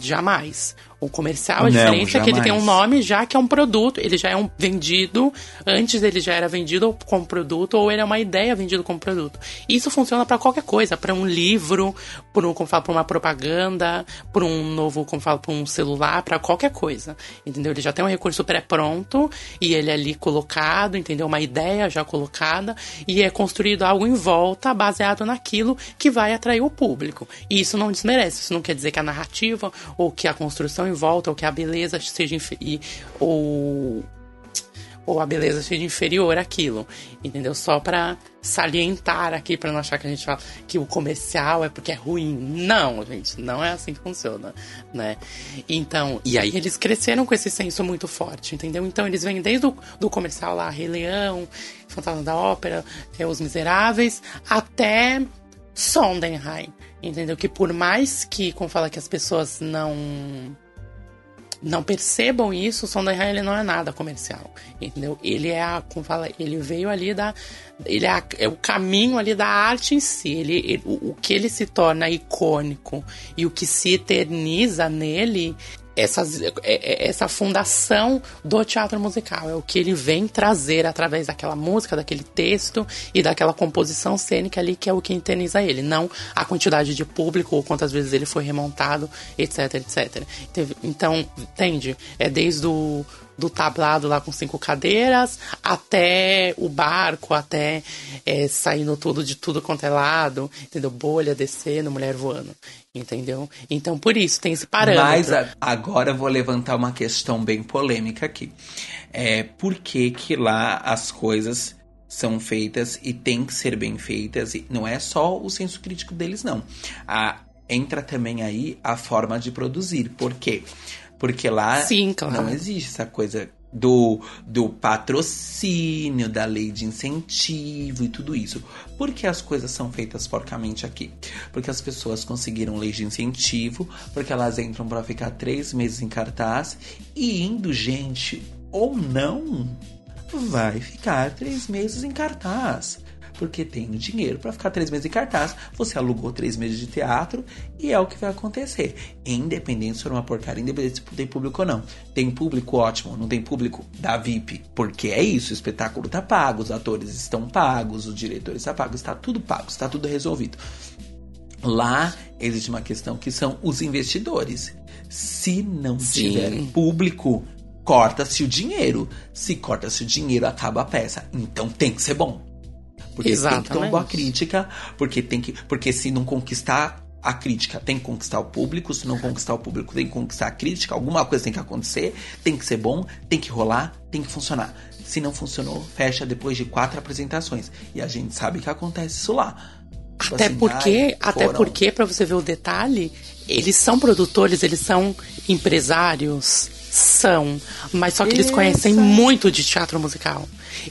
E: jamais. O comercial, a
F: Não,
E: diferença é que ele tem um nome já que é um produto, ele já é um vendido, antes ele já era vendido como produto, ou ele é uma ideia vendido como produto. Isso funciona para qualquer coisa, para um livro, para um, como pra uma propaganda, para um novo, como fala, para um celular, para qualquer coisa. Entendeu? Ele já tem um recurso pré-pronto e ele é ali colocado, entendeu? Uma ideia já colocada e é construído algo em volta baseado naquilo que vai atrair o público. E isso não desmerece, isso não quer dizer que a narrativa ou que a construção em volta ou que a beleza seja infe- e- ou ou a beleza seja inferior àquilo, entendeu? Só pra salientar aqui, pra não achar que a gente fala que o comercial é porque é ruim. Não, gente, não é assim que funciona, né? Então, e aí eles cresceram com esse senso muito forte, entendeu? Então eles vêm desde o do comercial lá, Rei Leão, Fantasma da Ópera, é, Os Miseráveis, até Sondheim, entendeu? Que por mais que, como fala, que as pessoas não não percebam isso, o Sondheim ele não é nada comercial, entendeu? Ele é a, como fala, ele veio ali da, ele é, a- é o caminho ali da arte em si. Ele, ele- o, o que ele se torna icônico e o que se eterniza nele essas, é- é- essa fundação do teatro musical. É o que ele vem trazer através daquela música, daquele texto e daquela composição cênica ali, que é o que eterniza ele. Não a quantidade de público ou quantas vezes ele foi remontado, etc, etc. Então, entende? É desde o do tablado lá com cinco cadeiras até o barco, até é, saindo tudo de tudo quanto é lado, entendeu? Bolha descendo, mulher voando, entendeu? Então, por isso, tem esse parâmetro.
F: Mas a- agora eu vou levantar uma questão bem polêmica aqui. É por que que lá as coisas são feitas e tem que ser bem feitas e não é só o senso crítico deles não. A- entra também aí a forma de produzir. Por quê? Porque lá
E: Sim, claro.
F: não existe essa coisa do, do patrocínio, da lei de incentivo e tudo isso. Por que as coisas são feitas porcamente aqui? Porque as pessoas conseguiram lei de incentivo, porque elas entram pra ficar três meses em cartaz e indo gente ou não, vai ficar três meses em cartaz. Porque tem dinheiro pra ficar três meses em cartaz, você alugou três meses de teatro e é o que vai acontecer. Independente se for uma porcaria, independente se tem público ou não. Tem público ótimo, não tem público da VIP. Porque é isso, o espetáculo tá pago, os atores estão pagos, os diretores estão pagos, está tudo pago, está tudo resolvido. Lá existe uma questão que são os investidores. Se não
E: Sim.
F: tiver público, corta-se o dinheiro. Se corta-se o dinheiro, acaba a peça. Então tem que ser bom. Porque tem que boa
E: Exatamente.
F: crítica, porque tem que. Porque se não conquistar a crítica tem que conquistar o público, se não conquistar o público, tem que conquistar a crítica, alguma coisa tem que acontecer, tem que ser bom, tem que rolar, tem que funcionar. Se não funcionou, fecha depois de quatro apresentações. E a gente sabe que acontece isso lá. Tipo
E: Até
F: assim,
E: porque,
F: ai,
E: até porque, pra você ver o detalhe, eles são produtores, eles são empresários, são, mas só que eles conhecem muito de teatro musical.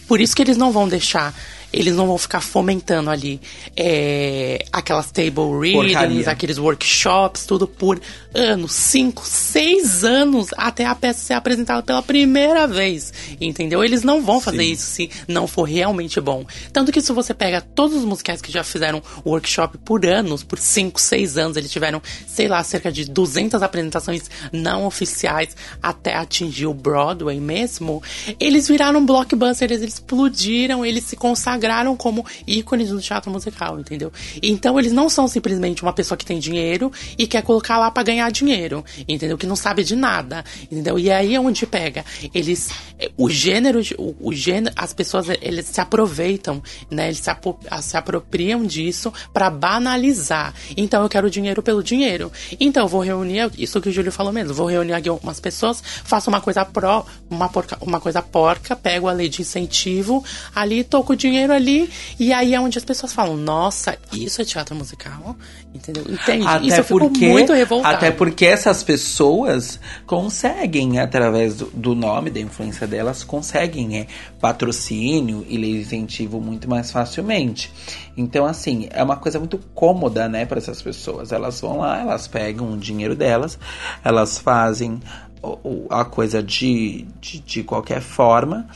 E: Por isso que eles não vão deixar, eles não vão ficar fomentando ali é, aquelas table readings,
F: Porcaria.
E: aqueles workshops, tudo por anos, cinco, seis anos até a peça ser apresentada pela primeira vez, entendeu? Eles não vão fazer
F: Sim.
E: isso se não for realmente bom. Tanto que se você pega todos os musicais que já fizeram workshop por anos, por 5, 6 anos, eles tiveram, sei lá, cerca de 200 apresentações não oficiais até atingir o Broadway mesmo, eles viraram blockbusters, eles explodiram, eles se consagraram como ícones do teatro musical, entendeu? Então eles não são simplesmente uma pessoa que tem dinheiro e quer colocar lá pra ganhar dinheiro, entendeu? Que não sabe de nada, entendeu? E aí é onde pega. Eles, eh, o gênero, o, o gênero, as pessoas, eles se aproveitam, né? Eles se, se apropriam disso pra banalizar. Então eu quero dinheiro pelo dinheiro. Então eu vou reunir, isso que o Júlio falou mesmo, vou reunir aqui algumas pessoas, faço uma coisa pró, uma, porca, uma coisa porca, pego a lei de incentivo, ali tô com o dinheiro ali, e aí é onde as pessoas falam, nossa, isso é teatro musical? Entendeu? Entende?
F: Até
E: isso
F: porque,
E: muito revoltada.
F: até porque essas pessoas conseguem, através do, do nome, da influência delas, conseguem é, patrocínio e lei incentivo muito mais facilmente. Então, assim, é uma coisa muito cômoda, né, para essas pessoas. Elas vão lá, elas pegam o dinheiro delas, elas fazem a coisa de, de, de qualquer forma.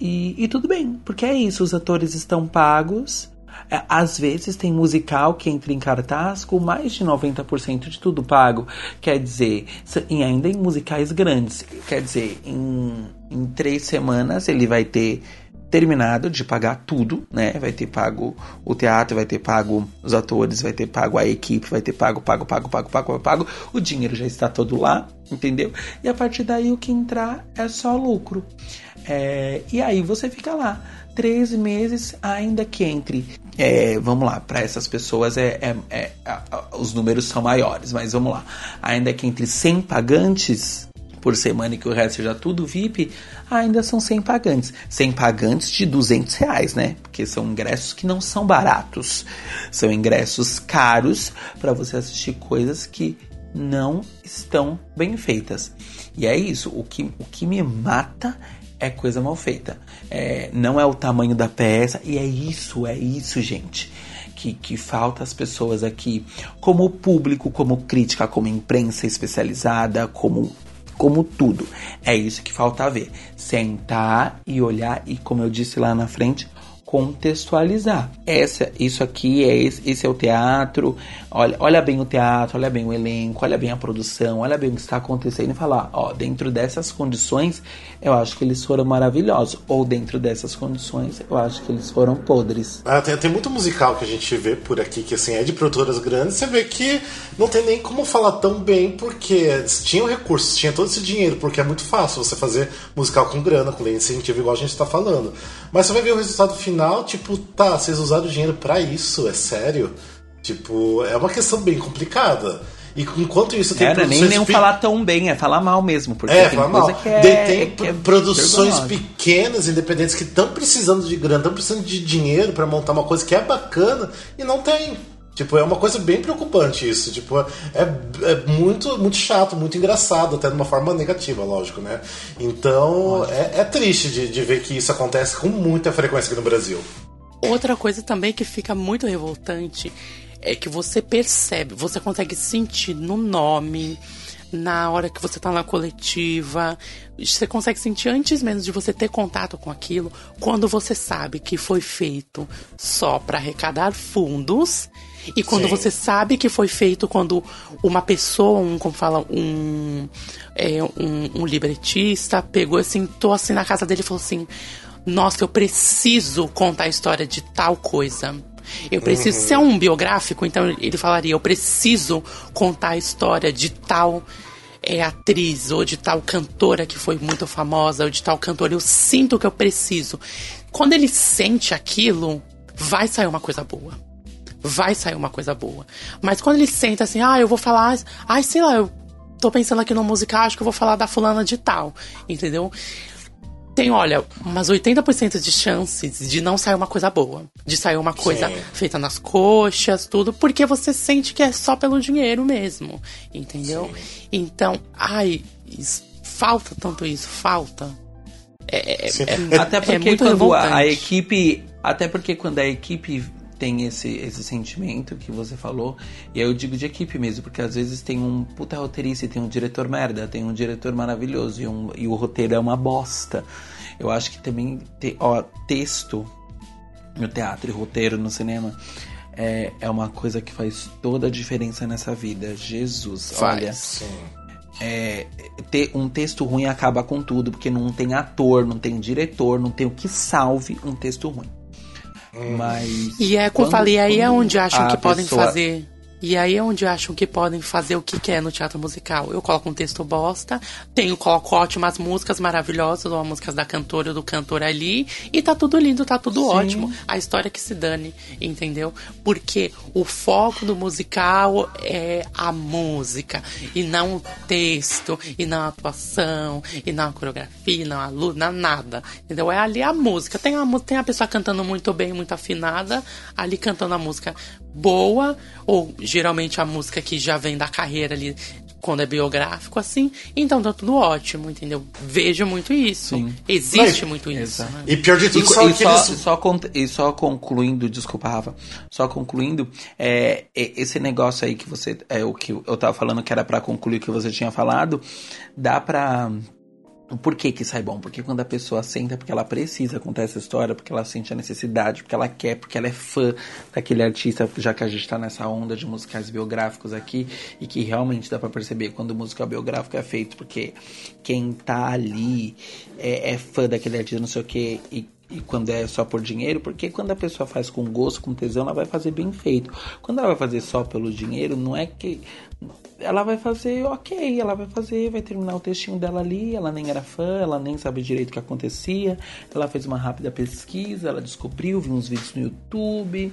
F: E, e tudo bem, porque é isso, os atores estão pagos. É, Às vezes tem musical que entra em cartaz com mais de 90% de tudo pago. Quer dizer, e ainda em musicais grandes. Quer dizer, em, em três semanas ele vai ter terminado de pagar tudo, né? Vai ter pago o teatro, vai ter pago os atores, vai ter pago a equipe, vai ter pago, pago, pago, pago, pago, pago. O dinheiro já está todo lá, entendeu? E a partir daí o que entrar é só lucro. É, e aí você fica lá três meses, ainda que entre. é, vamos lá, para essas pessoas é, é- é- os números são maiores, mas vamos lá. Ainda que entre 100 pagantes por semana e que o resto seja tudo VIP, ainda são 100 pagantes. 100 pagantes de 200 reais, né? Porque são ingressos que não são baratos. São ingressos caros para você assistir coisas que não estão bem feitas. E é isso, o que, o que me mata é coisa mal feita. É, não é o tamanho da peça, e é isso, é isso, gente. Que, que falta às pessoas aqui, como público, como crítica, como imprensa especializada, como, como tudo. É isso que falta ver. Sentar e olhar, e como eu disse lá na frente, contextualizar. Essa, isso aqui é esse, esse é o teatro. Olha, olha bem o teatro, olha bem o elenco, olha bem a produção, olha bem o que está acontecendo e falar, ó, dentro dessas condições, eu acho que eles foram maravilhosos, ou dentro dessas condições, eu acho que eles foram podres.
D: Ah, tem, tem muito musical que a gente vê por aqui que assim é de produtoras grandes. Você vê que não tem nem como falar tão bem porque tinham recursos, tinha todo esse dinheiro, porque é muito fácil você fazer musical com grana, com lei incentivo, igual a gente tá falando. Mas você vai ver o resultado final, tipo, tá, vocês usaram o dinheiro pra isso, é sério? Tipo, é uma questão bem complicada. E enquanto isso tem
F: É, não é nem,
D: produções
F: nem
D: pe-
F: falar tão bem, é falar mal mesmo, porque
D: é,
F: tem
D: fala
F: coisa
D: mal.
F: que é,
D: tem
F: que é
D: produções pequenas, independentes, que estão precisando de grana, estão precisando de dinheiro pra montar uma coisa que é bacana e não tem. Tipo, é uma coisa bem preocupante isso. Tipo, é, é muito, muito chato, muito engraçado, até de uma forma negativa, lógico, né? Então, é, é triste de, de ver que isso acontece com muita frequência aqui no Brasil.
E: Outra coisa também que fica muito revoltante é que você percebe, você consegue sentir no nome, na hora que você tá na coletiva, você consegue sentir antes mesmo de você ter contato com aquilo, quando você sabe que foi feito só para arrecadar fundos. E quando
D: Sim.
E: você sabe que foi feito quando uma pessoa, um, como fala, um, é, um, um libretista, pegou assim, tô assim na casa dele e falou assim: Nossa, eu preciso contar a história de tal coisa. Eu preciso. Se é um biográfico, então ele falaria: Eu preciso contar a história de tal é, atriz ou de tal cantora que foi muito famosa ou de tal cantor. Eu sinto que eu preciso. Quando ele sente aquilo, vai sair uma coisa boa vai sair uma coisa boa. Mas quando ele senta assim, ah, eu vou falar, ai, sei lá, eu tô pensando aqui no musical, acho que eu vou falar da fulana de tal, entendeu? Tem, olha, umas 80% de chances de não sair uma coisa boa. De sair uma coisa
D: Sim.
E: feita nas coxas, tudo, porque você sente que é só pelo dinheiro mesmo, entendeu? Então, ai, isso- falta tanto isso, falta. É, é-
D: Sim.
E: é-
F: Até
E: é
F: porque
E: muito
F: quando a, a
E: revoltante.
F: equipe. Até porque quando a equipe tem esse, esse sentimento que você falou, e aí eu digo de equipe mesmo, porque às vezes tem um puta roteirista e tem um diretor merda, tem um diretor maravilhoso e, um- e o roteiro é uma bosta. Eu acho que também, te, ó, texto no teatro e roteiro no cinema é, é uma coisa que faz toda a diferença nessa vida. Jesus,
E: Faz.
F: olha
D: Sim.
F: é, ter um texto ruim acaba com tudo, porque não tem ator, não tem diretor, não tem o que salve um texto ruim. Mas.
E: E é como eu falei, aí é onde acham que podem
F: pessoa-
E: fazer. E aí é onde acham que podem fazer o que quer no teatro musical. Eu coloco um texto bosta, tenho, coloco ótimas músicas maravilhosas, ou músicas da cantora ou do cantor ali, e tá tudo lindo, tá tudo ótimo. A história que se dane, entendeu? Porque o foco do musical é a música, e não o texto, e não a atuação, e não a coreografia, e não a luz, não nada. Entendeu? É ali a música. Tem a, tem a pessoa cantando muito bem, muito afinada, ali cantando a música boa, ou geralmente a música que já vem da carreira ali, quando é biográfico, assim. Então tá tudo ótimo, entendeu? Vejo muito isso.
F: Sim.
E: Existe
D: Mas-
E: muito isso. Né?
D: E pior de
F: E,
D: tudo,
F: co-
D: são
F: e só,
D: aqueles.
F: só con- e só concluindo, desculpa, Rafa, só concluindo, é, é, esse negócio aí que você, é o que eu tava falando que era pra concluir o que você tinha falado, dá pra. Por que que sai bom? Porque quando a pessoa senta, porque ela precisa contar essa história, porque ela sente a necessidade, porque ela quer, porque ela é fã daquele artista, já que a gente tá nessa onda de musicais biográficos aqui, e que realmente dá pra perceber quando o musical biográfico é feito, porque quem tá ali é, é fã daquele artista, não sei o que, e e quando é só por dinheiro, porque quando a pessoa faz com gosto, com tesão, ela vai fazer bem feito. Quando ela vai fazer só pelo dinheiro, não é que ela vai fazer ok, ela vai fazer, vai terminar o textinho dela ali, ela nem era fã, ela nem sabe direito o que acontecia, ela fez uma rápida pesquisa, ela descobriu, viu uns vídeos no YouTube,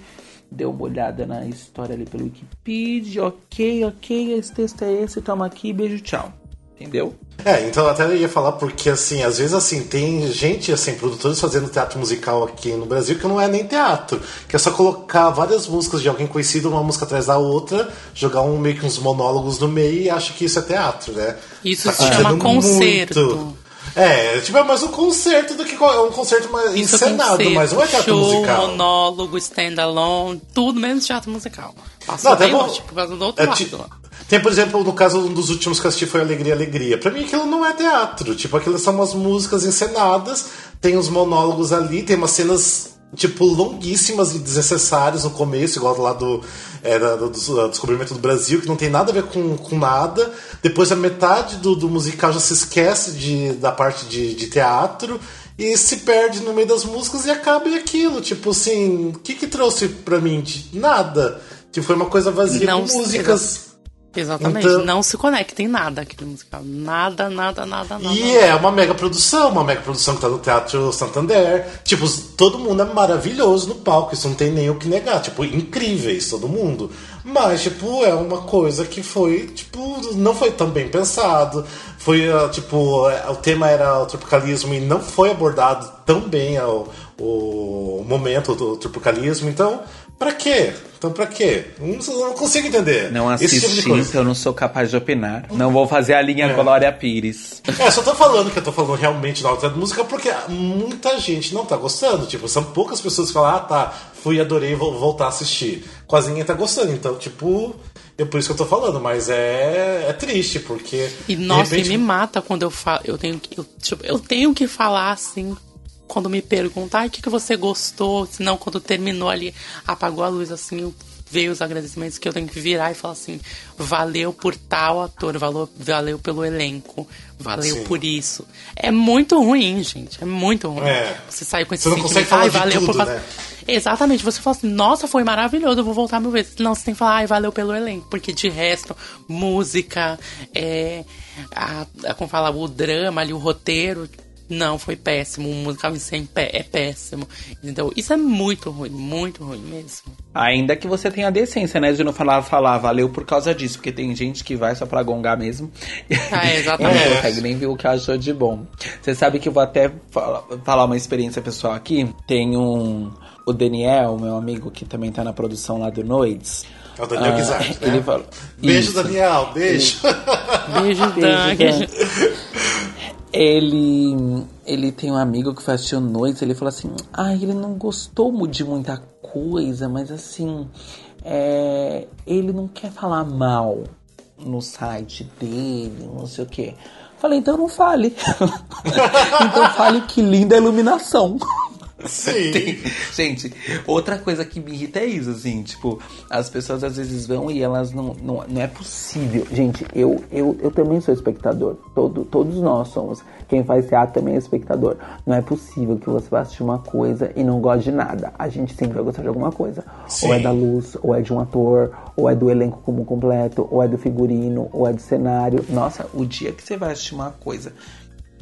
F: deu uma olhada na história ali pelo Wikipedia, ok, ok, esse texto é esse, toma aqui, beijo, tchau. Entendeu?
D: É, então eu até ia falar porque, assim, às vezes, assim, tem gente, assim, produtores fazendo teatro musical aqui no Brasil que não é nem teatro, que é só colocar várias músicas de alguém conhecido, uma música atrás da outra, jogar um, meio que uns monólogos no meio e acha que isso é teatro, né?
E: Isso se
D: acontecendo
E: chama concerto.
D: É, tipo, é mais um concerto do que é um concerto mais
E: Isso é
D: encenado,
E: concerto,
D: mas não é teatro
E: show,
D: musical.
E: monólogo, stand-alone, tudo menos teatro musical. Passou
D: Não, até
E: bem
D: bom-
E: longe, por causa do outro
D: É,
E: lado.
D: Tem, por exemplo, no caso, um dos últimos que eu assisti foi Alegria, Alegria. Pra mim aquilo não é teatro. Tipo, aquilo são umas músicas encenadas, tem os monólogos ali, tem umas cenas, tipo, longuíssimas e desnecessárias no começo, igual lá do, é, do, do Descobrimento do Brasil, que não tem nada a ver com, com nada. Depois a metade do, do musical já se esquece de, da parte de, de teatro. E se perde no meio das músicas e acaba e aquilo. Tipo assim, o que que trouxe pra mim? De nada. Tipo, foi uma coisa vazia
E: Não,
D: com músicas.
E: Exatamente,
D: Então-
E: não se conecta em nada aquele musical. Nada, nada, nada, nada.
D: E é uma mega produção, uma mega produção que tá no Teatro Santander. Tipo, todo mundo é maravilhoso no palco, isso não tem nem o que negar. Tipo, incríveis, todo mundo. Mas, tipo, é uma coisa que foi, tipo, não foi tão bem pensado. Foi, ah, tipo, é, o tema era o tropicalismo e não foi abordado tão bem o, o momento do tropicalismo. Então, pra quê? Então, pra quê? Não, não consigo entender.
F: Não
D: Esse
F: assisti,
D: tipo
F: então eu não sou capaz de opinar. Não vou fazer a linha Glória Pires.
D: É, só tô falando que eu tô falando realmente da alta música porque muita gente não tá gostando. Tipo, são poucas pessoas que falam, ah, tá, fui, adorei, vou voltar a assistir. Quase ninguém tá gostando. Então, tipo, é por isso que eu tô falando, mas é, é triste, porque.
E: E nossa,
D: repente-
E: e me mata quando eu falo. Eu tenho que. Eu, tipo, eu tenho que falar assim. Quando me perguntar o que, que você gostou, senão quando terminou ali, apagou a luz assim, veio os agradecimentos que eu tenho que virar e falar assim, valeu por tal ator, valeu, valeu pelo elenco, valeu
D: Sim.
E: por isso. É muito ruim, gente. É muito ruim.
D: É.
E: Você sair com esse
D: Você não
E: sentimento,
D: consegue falar
E: ai, valeu por
D: tudo,
E: causa-
D: né?
E: Exatamente, você fala assim, nossa, foi maravilhoso, eu vou voltar mil vezes. Não, você tem que falar, ai, valeu pelo elenco, porque de resto, música, é, a, a- como fala, o drama ali, o roteiro, Não, foi péssimo. O musical em si é pé- é péssimo. Entendeu? Isso é muito ruim, muito ruim mesmo.
F: Ainda que você tenha a decência, né? De não falar, falar, valeu por causa disso. Porque tem gente que vai só pra gongar mesmo.
E: Ah, é,
F: e
E: exatamente.
F: não consegue nem ver o que achou de bom. Você sabe que eu vou até fala- falar uma experiência pessoal aqui. Tem um. O Daniel, meu amigo, que também tá na produção lá do Noites.
D: É o Daniel
F: Ah,
D: Guizard, né?
F: Ele fala.
D: Beijo,
F: Isso.
D: Daniel. Beijo.
E: Beijo. Dan.
F: Ele, ele tem um amigo que o Noites, ele falou assim, ah, ele não gostou de muita coisa, mas assim, é, ele não quer falar mal no site dele, não sei o quê. Falei, então não fale. então fale que linda a iluminação.
D: Sim.
F: Tem- Gente, outra coisa que me irrita é isso, assim, tipo, as pessoas às vezes vão e elas não. Não, não é possível. Gente, eu, eu, eu também sou espectador. Todo, todos nós somos. Quem faz teatro também é espectador. Não é possível que você vá assistir uma coisa e não goste de nada. A gente sempre vai gostar de alguma coisa.
D: Sim.
F: Ou é da luz, ou é de um ator, ou é do elenco como completo, ou é do figurino, ou é do cenário. Nossa, o dia que você vai assistir uma coisa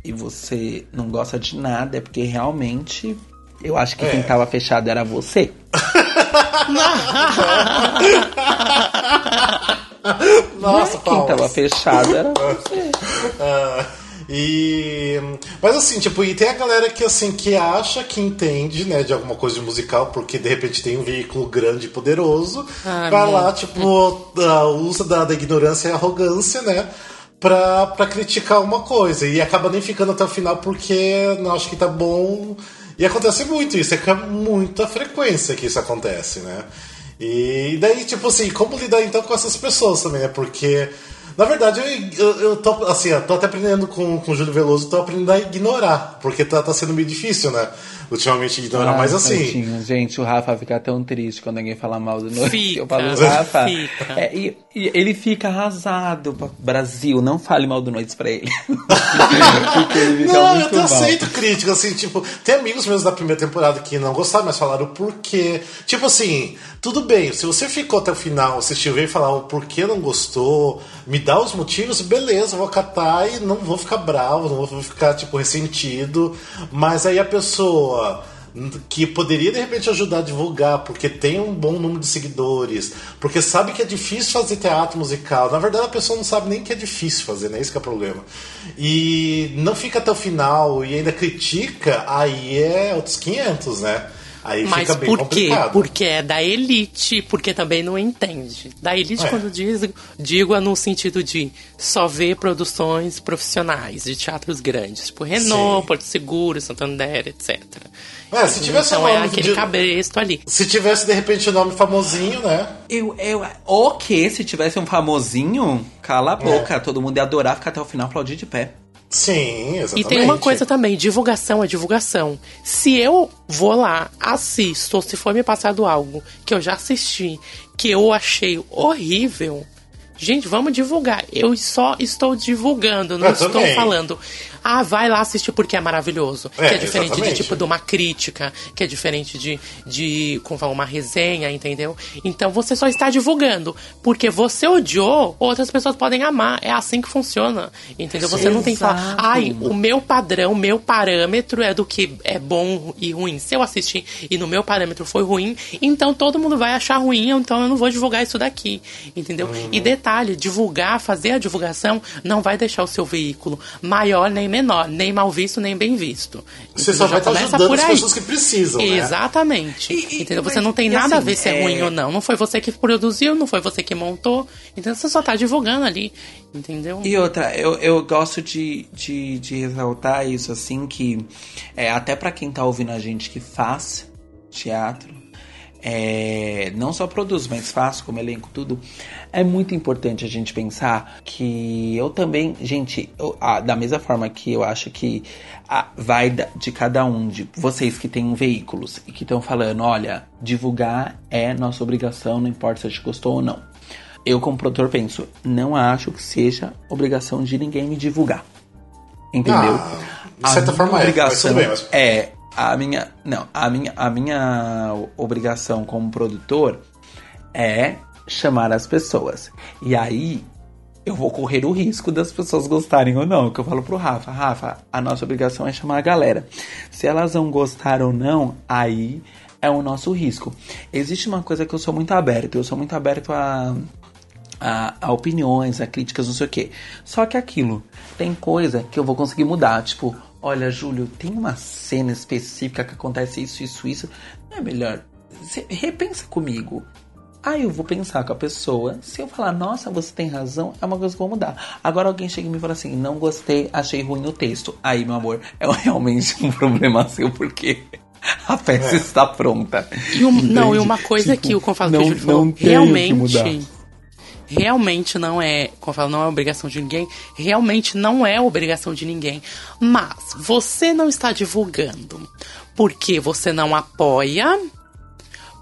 F: e você não gosta de nada é porque realmente eu acho que quem tava fechado era você.
D: Nossa,
F: quem
D: Paulo.
F: tava fechado era você.
D: Ah, e mas assim tipo e tem a galera que assim que acha que entende né de alguma coisa de musical porque de repente tem um veículo grande e poderoso
E: Ah,
D: vai
E: meu.
D: lá tipo usa da, da ignorância e arrogância né pra, pra criticar uma coisa e acaba nem ficando até o final porque não acha que tá bom e acontece muito isso é com muita frequência que isso acontece né e daí, tipo assim, como lidar então com essas pessoas também, né? Porque, na verdade, eu, eu, eu tô, assim, eu tô até aprendendo com, com o Júlio Veloso, tô aprendendo a ignorar, porque tá, tá sendo meio difícil, né? Ultimamente ignorar,
F: Ai,
D: mas assim.
F: tadinho, gente, o Rafa fica tão triste quando alguém fala mal do noite.
E: Fica,
F: Eu falo, Rafa,
E: fica.
F: é, e, e ele fica arrasado. Brasil, não fale mal do Noites pra ele. Porque ele
D: Não, eu até aceito crítica, assim, tipo, tem amigos meus da primeira temporada que não gostaram, mas falaram o porquê. Tipo assim, tudo bem, se você ficou até o final, assistiu veio falar o porquê não gostou, me dá os motivos, beleza, vou catar e não vou ficar bravo, não vou ficar, tipo, ressentido. Mas aí a pessoa que poderia de repente ajudar a divulgar, porque tem um bom número de seguidores, porque sabe que é difícil fazer teatro musical. Na verdade, a pessoa não sabe nem que é difícil fazer, né? Esse que é o problema. E não fica até o final e ainda critica, aí é outros 500, né? Aí
E: Mas
D: fica bem
E: por quê?
D: complicado.
E: Porque é da elite, porque também não entende. Da elite,
D: É.
E: quando diz, digo, é no sentido de só ver produções profissionais de teatros grandes, tipo Renault,
D: Sim.
E: Porto Seguro, Santander, etc.
D: É, se tivesse
E: então
D: o
E: é
D: nome
E: aquele
D: de-
E: cabresto ali.
D: Se tivesse de repente o nome famosinho, né?
F: Eu, eu, o que? Se tivesse um famosinho, cala a
D: É.
F: boca. Todo mundo ia adorar ficar até o final aplaudir de pé.
D: Sim, exatamente.
E: E tem uma coisa também, divulgação é divulgação. Se eu vou lá, assisto, ou se for me passado algo que eu já assisti, que eu achei horrível, gente, vamos divulgar. Eu só estou divulgando, não
D: Eu
E: estou
D: também.
E: falando. Ah, vai lá assistir porque é maravilhoso.
D: É,
E: que é diferente
D: exatamente.
E: de tipo de uma crítica, que é diferente de, de como fala, uma resenha, entendeu? Então você só está divulgando. Porque você odiou, outras pessoas podem amar. É assim que funciona. Entendeu? Você não tem que falar, ai, o meu padrão, o meu parâmetro é do que é bom e ruim. Se eu assistir e no meu parâmetro foi ruim, então todo mundo vai achar ruim, então eu não vou divulgar isso daqui. Entendeu?
D: Uhum.
E: E detalhe, divulgar, fazer a divulgação não vai deixar o seu veículo maior nem menor, nem mal visto, nem bem visto.
D: Você
E: Entendeu?
D: só vai estar
E: começa
D: ajudando
E: por
D: as pessoas que precisam, né?
E: Exatamente.
F: E- e-
E: entendeu? Você não tem nada a
F: assim,
E: ver se é,
F: é-
E: ruim ou não. Não foi você que produziu, não foi você que montou. Então você só tá divulgando ali. Entendeu?
F: E outra, eu, eu gosto de, de, de ressaltar isso, assim, que é, até pra quem tá ouvindo a gente que faz teatro, é, não só produz, mas faz como elenco, tudo, é muito importante a gente pensar que eu também, gente, eu- ah, da mesma forma que eu acho que ah, vai de cada um, de vocês que têm veículos e que estão falando, olha, divulgar é nossa obrigação, não importa se a gente gostou ou não. Eu, como produtor, penso, não acho que seja obrigação de ninguém me divulgar. Entendeu?
D: Ah, de certa forma é, mas tudo bem, mas-
F: é a minha, não, a minha, a minha obrigação como produtor é chamar as pessoas. E aí eu vou correr o risco das pessoas gostarem ou não. Que eu falo pro Rafa, Rafa, a nossa obrigação é chamar a galera. Se elas vão gostar ou não, aí é o nosso risco. Existe uma coisa que eu sou muito aberto, eu sou muito aberto a a, a, opiniões, a críticas, não sei o que. Só que aquilo, tem coisa que eu vou conseguir mudar. Tipo, olha, Júlio, tem uma cena específica que acontece isso, isso, isso. Não é melhor. Você repensa comigo. Aí eu vou pensar com a pessoa. Se eu falar, nossa, você tem razão, é uma coisa que eu vou mudar. Agora alguém chega e me fala assim, não gostei, achei ruim o texto. Aí, meu amor, é realmente um problema seu, porque a peça é. está pronta.
E: E um, não, e uma coisa tipo, que o Confalo
F: não,
E: falou,
F: não
E: realmente realmente não é, como eu falo, não é obrigação de ninguém, realmente não é obrigação de ninguém. Mas você não está divulgando porque você não apoia,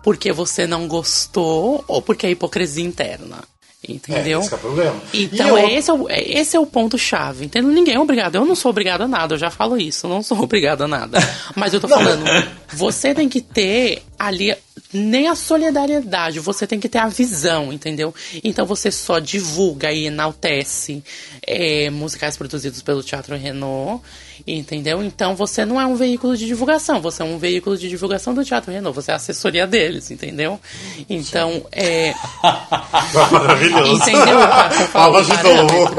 E: porque você não gostou ou porque é hipocrisia interna. Entendeu?
D: É, esse é o problema.
E: Então, eu... esse, é o, é, esse é o ponto-chave. Entendeu? Ninguém é obrigado. Eu não sou obrigado a nada, eu já falo isso. Eu não sou obrigado a nada. Mas eu tô falando, você tem que ter ali nem a solidariedade, você tem que ter a visão, entendeu? Então você só divulga e enaltece é, musicais produzidos pelo Teatro Renault, entendeu? Então você não é um veículo de divulgação, você é um veículo de divulgação do Teatro Renault, você é a assessoria deles, entendeu? Então, é.
D: Maravilhoso.
E: Entendeu?
D: Fala de novo.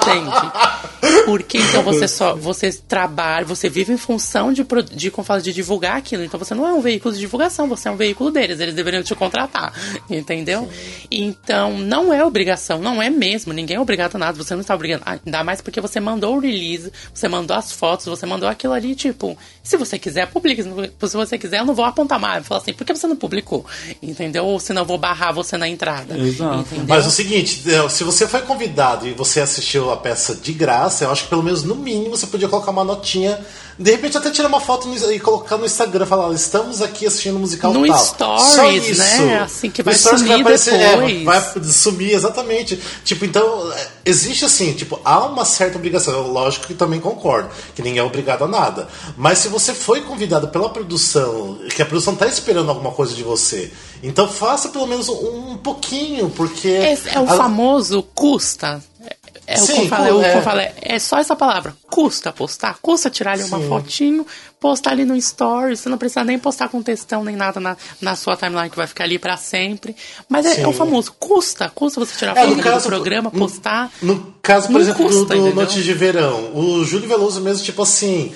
E: Entende? Porque então você só você trabalha, você vive em função de, de como fala, de divulgar aquilo. Então você não é um veículo de divulgação, você é um veículo deles, eles deveriam te contratar, entendeu? Sim. Então não é obrigação, não é mesmo, ninguém é obrigado a nada, você não está obrigado, ainda mais porque você mandou o release, você mandou as fotos, você mandou aquilo ali, tipo, se você quiser, publique, se você quiser, eu não vou apontar mais, vou falar assim, por que você não publicou? Entendeu? Ou senão eu vou barrar você na entrada.
F: Exato.
D: Mas é o seguinte, é, se você foi convidado e você assistiu a peça de graça, eu acho que pelo menos no mínimo você podia colocar uma notinha de repente até tirar uma foto no, e colocar no Instagram, falar, estamos aqui assistindo o musical
E: no
D: tal.
E: Stories,
D: Só isso.
E: né? Assim que vai
D: sumir
E: vai aparecer, depois.
D: É, vai sumir, exatamente. Tipo, então, é, existe assim, tipo, há uma certa obrigação. Lógico que também concordo, que ninguém é obrigado a nada. Mas se você foi convidado pela produção, que a produção tá esperando alguma coisa de você, então faça pelo menos um, um pouquinho, porque...
E: É, é o a... famoso custa. É Sim, o que eu é. o que eu falei, é só essa palavra. Custa postar, custa tirar ali uma fotinho, postar ali no story. Você não precisa nem postar com textão nem nada na, na sua timeline que vai ficar ali para sempre. Mas é, é, o famoso, custa, custa você tirar é, foto caso, do programa, postar.
D: No, caso, por exemplo, custa, do, do Noites de Verão, o Júlio Veloso mesmo, tipo assim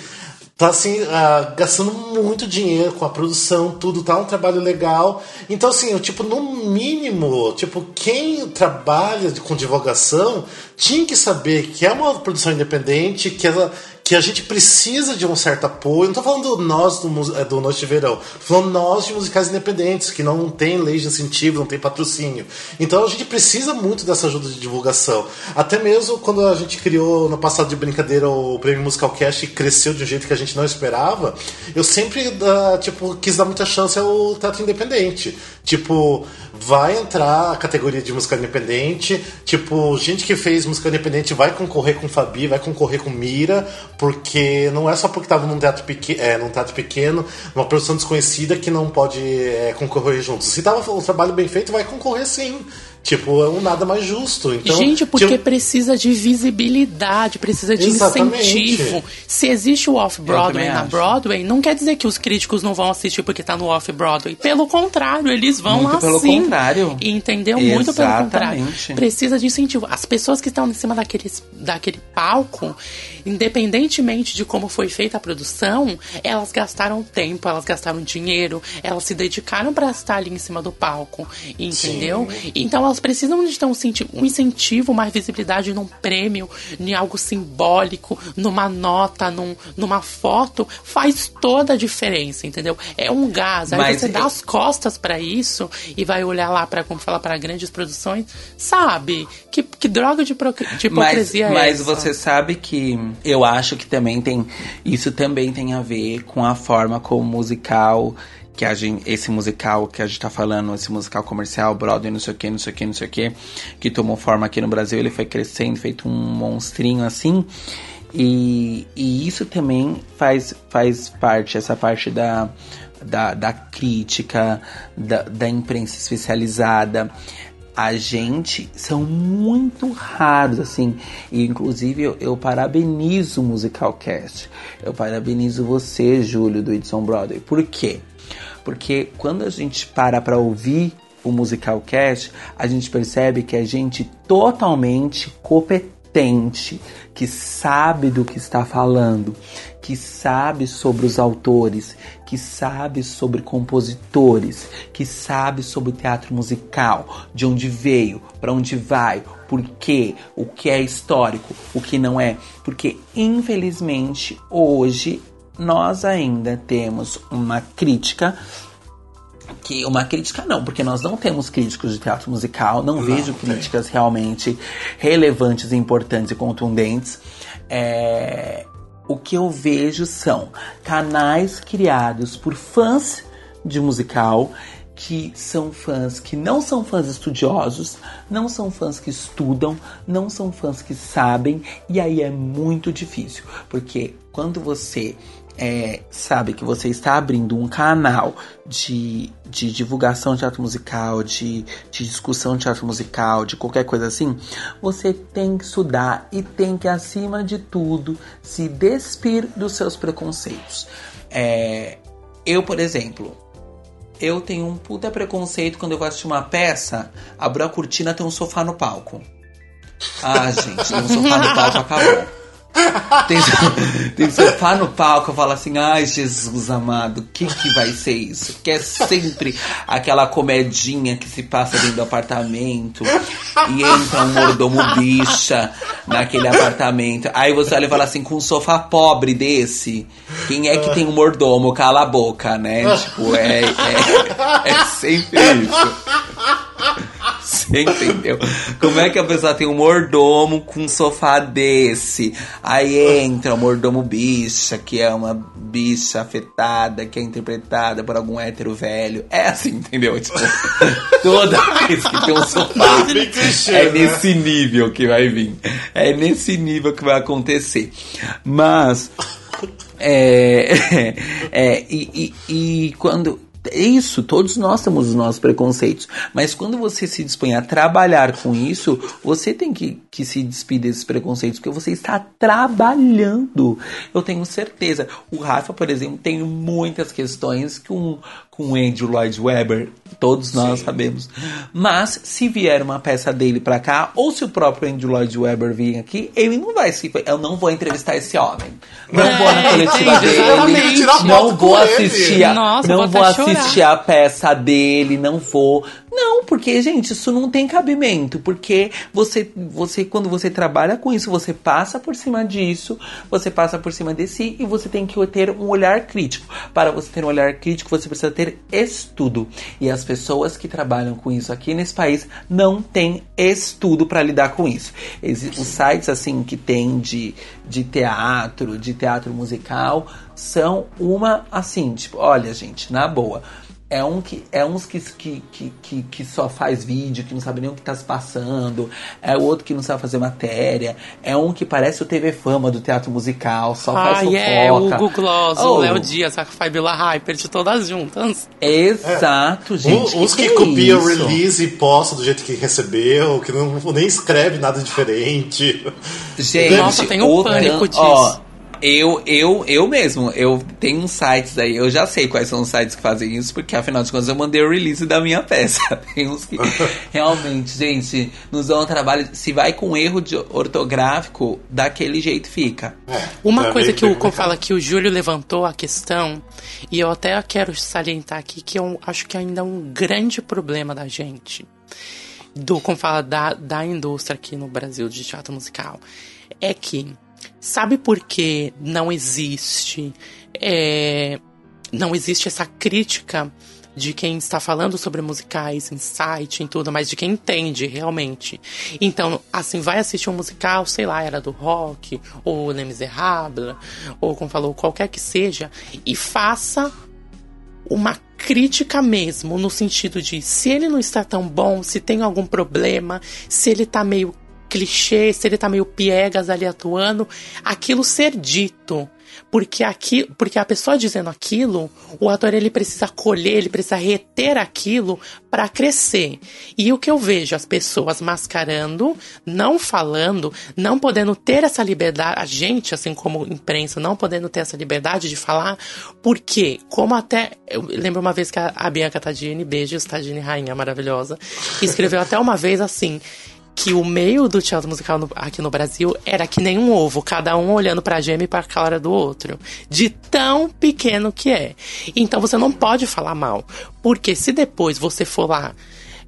D: tá assim, uh, gastando muito dinheiro com a produção, tudo, tá um trabalho legal. Então, assim, eu, tipo, no mínimo, tipo, quem trabalha com divulgação tinha que saber que é uma produção independente, que ela que a gente precisa de um certo apoio. Não tô falando nós do, é, do Noite de Verão, tô falando nós de musicais independentes, que não tem lei de incentivo, não tem patrocínio. Então a gente precisa muito dessa ajuda de divulgação. Até mesmo quando a gente criou no passado de brincadeira o Prêmio Musical Cast e cresceu de um jeito que a gente não esperava, eu sempre uh, tipo, quis dar muita chance ao teatro independente. Tipo, vai entrar a categoria de música independente. Tipo, gente que fez música independente vai concorrer com Fabi, vai concorrer com Mira, porque não é só porque estava num teatro, pequ é, num teatro pequeno, uma produção desconhecida que não pode é, concorrer juntos. Se tava um trabalho bem feito, vai concorrer sim. Tipo, é um nada mais justo. Então,
E: Gente, porque
D: tipo...
E: precisa de visibilidade, precisa de Exatamente. incentivo. Se existe o Off-Broadway na acho. Broadway, não quer dizer que os críticos não vão assistir porque tá no Off-Broadway. Pelo contrário, eles vão
F: Muito
E: lá
F: pelo
E: sim.
F: contrário.
E: Entendeu? Exatamente. Muito pelo contrário. Precisa de incentivo. As pessoas que estão em cima daquele, daquele palco, independentemente de como foi feita a produção, elas gastaram tempo, elas gastaram dinheiro, elas se dedicaram para estar ali em cima do palco. Entendeu? Sim. Então elas precisam de ter um incentivo, um incentivo, uma visibilidade num prêmio, em algo simbólico, numa nota, num, numa foto, faz toda a diferença, entendeu? É um gás. Aí Mas você dá as costas para isso e vai olhar lá para como fala para grandes produções, sabe? Que, que droga de, pro, de hipocrisia
F: mas,
E: é
F: mas
E: essa?
F: Mas você sabe que eu acho que também tem isso também tem a ver com a forma como o musical que a gente, esse musical que a gente tá falando, esse musical comercial, Broadway, não sei o que, não sei o que, não sei o que, que tomou forma aqui no Brasil, ele foi crescendo, feito um monstrinho assim. E, e isso também faz, faz parte, essa parte da, da, da crítica, da, da imprensa especializada. a gente são muito raros, assim. E, inclusive, eu, eu parabenizo o Musicalcast. Eu parabenizo você, Júlio, do Edson Broadway. Por quê? Porque quando a gente para para ouvir o Musicalcast, a gente percebe que a gente totalmente competente, que sabe do que está falando, que sabe sobre os autores, que sabe sobre compositores, que sabe sobre teatro musical, de onde veio, para onde vai, por quê, o que é histórico, o que não é. Porque, infelizmente, hoje nós ainda temos uma crítica que uma crítica não, porque nós não temos críticos de teatro musical, não, não vejo críticas tem. realmente relevantes, importantes e contundentes. É, o que eu vejo são canais criados por fãs de musical que são fãs que não são fãs estudiosos, não são fãs que estudam, não são fãs que sabem, e aí é muito difícil, porque quando você é, sabe que você está abrindo um canal de, de divulgação de teatro musical, de, de discussão de teatro musical, de qualquer coisa assim, você tem que estudar e tem que, acima de tudo, se despir dos seus preconceitos. É, eu, por exemplo, eu tenho um puta preconceito quando eu vou assistir uma peça, abro a cortina tem um sofá no palco. Ah, gente, um sofá no palco, acabou. Tem, tem sofá no palco, eu falo assim, ai Jesus amado, o que que vai ser isso? Que é sempre aquela comedinha que se passa dentro do apartamento e entra um mordomo bicha naquele apartamento. Aí você olha e fala assim, com um sofá pobre desse, quem é que tem um mordomo? Cala a boca, né? Tipo, é, é, é sempre isso. Você entendeu? Como é que a pessoa tem um mordomo com um sofá desse? Aí entra o mordomo bicha, que é uma bicha afetada, que é interpretada por algum hétero velho. É assim, entendeu? Tipo, toda vez que tem um sofá, é né? nesse nível que vai vir. É nesse nível que vai acontecer. Mas. É, é, e, e, e quando é isso, todos nós temos os nossos preconceitos. Mas quando você se dispõe a trabalhar com isso, você tem que, que se despedir desses preconceitos, porque você está trabalhando. Eu tenho certeza. O Rafa, por exemplo, tem muitas questões que um, com Andrew Lloyd Webber, todos nós Sim. sabemos. Mas se vier uma peça dele para cá, ou se o próprio Andrew Lloyd Webber vir aqui, ele não vai se. Eu não vou entrevistar esse homem. Não é, vou na coletiva dele. Não vou assistir. A, Nossa, não vou assistir a peça dele. Não vou. Não, porque, gente, isso não tem cabimento. Porque você, você, quando você trabalha com isso, você passa por cima disso, você passa por cima de si e você tem que ter um olhar crítico. Para você ter um olhar crítico, você precisa ter estudo. E as pessoas que trabalham com isso aqui nesse país não têm estudo para lidar com isso. Os sites, assim, que tem de, de teatro, de teatro musical, são uma, assim, tipo, olha, gente, na boa é um que é uns que, que, que, que, só faz vídeo, que não sabe nem o que tá se passando, é o outro que não sabe fazer matéria, é um que parece o TV Fama do teatro musical, só ah, faz fofoca. é,
E: o Hugo Gloss, oh. o Léo Dias, a Fabiola Hyper, de todas juntas.
F: Exato, é. gente.
D: Uns que, que, que copia o release e posta do jeito que recebeu, que não nem escreve nada diferente.
E: Gente, Nossa, tem um pânico disso. Ó,
F: eu, eu, eu mesmo, eu tenho uns sites aí, eu já sei quais são os sites que fazem isso, porque afinal de contas eu mandei o release da minha peça. Tem uns que realmente, gente, nos dão um trabalho. Se vai com erro de ortográfico, daquele jeito fica.
E: É, Uma coisa que o fala que o Júlio levantou a questão, e eu até quero salientar aqui que eu acho que ainda é um grande problema da gente. Do, como fala, da, da indústria aqui no Brasil de teatro musical. É que Sabe por que não existe é, não existe essa crítica de quem está falando sobre musicais site, em tudo, mas de quem entende realmente. Então, assim, vai assistir um musical, sei lá, era do rock, ou Le Miserable, ou como falou, qualquer que seja, e faça uma crítica mesmo, no sentido de se ele não está tão bom, se tem algum problema, se ele está meio clichê, se ele tá meio piegas ali atuando, aquilo ser dito. Porque aqui, porque a pessoa dizendo aquilo, o ator ele precisa colher, ele precisa reter aquilo para crescer. E o que eu vejo as pessoas mascarando, não falando, não podendo ter essa liberdade, a gente, assim como imprensa, não podendo ter essa liberdade de falar, porque, como até, eu lembro uma vez que a, a Bianca Tadini, beijos, Tadini Rainha maravilhosa, escreveu até uma vez assim, que o meio do teatro musical no, aqui no Brasil era que nem um ovo, cada um olhando pra gema e pra cara do outro. De tão pequeno que é. Então você não pode falar mal. Porque se depois você for lá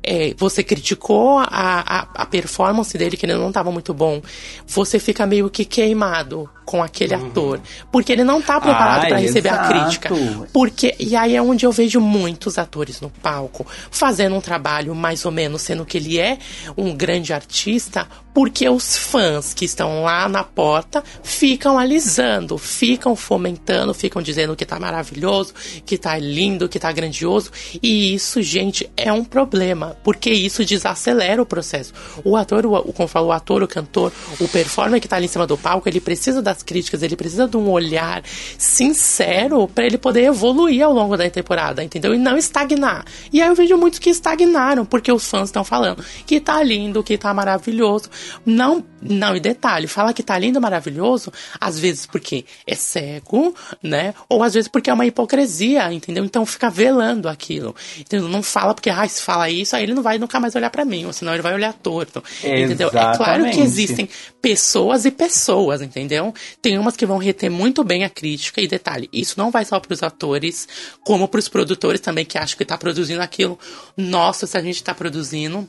E: é, você criticou a, a, a, performance dele, que ele não estava muito bom, você fica meio que queimado com aquele uhum. ator. Porque ele não tá preparado para receber exato. a crítica. Porque, e aí é onde eu vejo muitos atores no palco fazendo um trabalho mais ou menos, sendo que ele é um grande artista, porque os fãs que estão lá na porta ficam alisando, ficam fomentando, ficam dizendo que tá maravilhoso, que tá lindo, que tá grandioso. E isso, gente, é um problema, porque isso desacelera o processo. O ator, o, como falou, o ator, o cantor, o performer que tá ali em cima do palco, ele precisa das críticas, ele precisa de um olhar sincero para ele poder evoluir ao longo da temporada, entendeu? E não estagnar. E aí eu vejo muitos que estagnaram, porque os fãs estão falando que tá lindo, que tá maravilhoso. Não, não, e detalhe, fala que tá lindo, maravilhoso, às vezes porque é cego, né? Ou às vezes porque é uma hipocrisia, entendeu? Então fica velando aquilo. Entendeu? Não fala porque, ah, se fala isso, ele não vai nunca mais olhar para mim, ou senão ele vai olhar torto.
F: Exatamente.
E: Entendeu? É claro que existem pessoas e pessoas, entendeu? Tem umas que vão reter muito bem a crítica, e detalhe, isso não vai só pros atores, como pros produtores também, que acham que tá produzindo aquilo. Nossa, se a gente tá produzindo,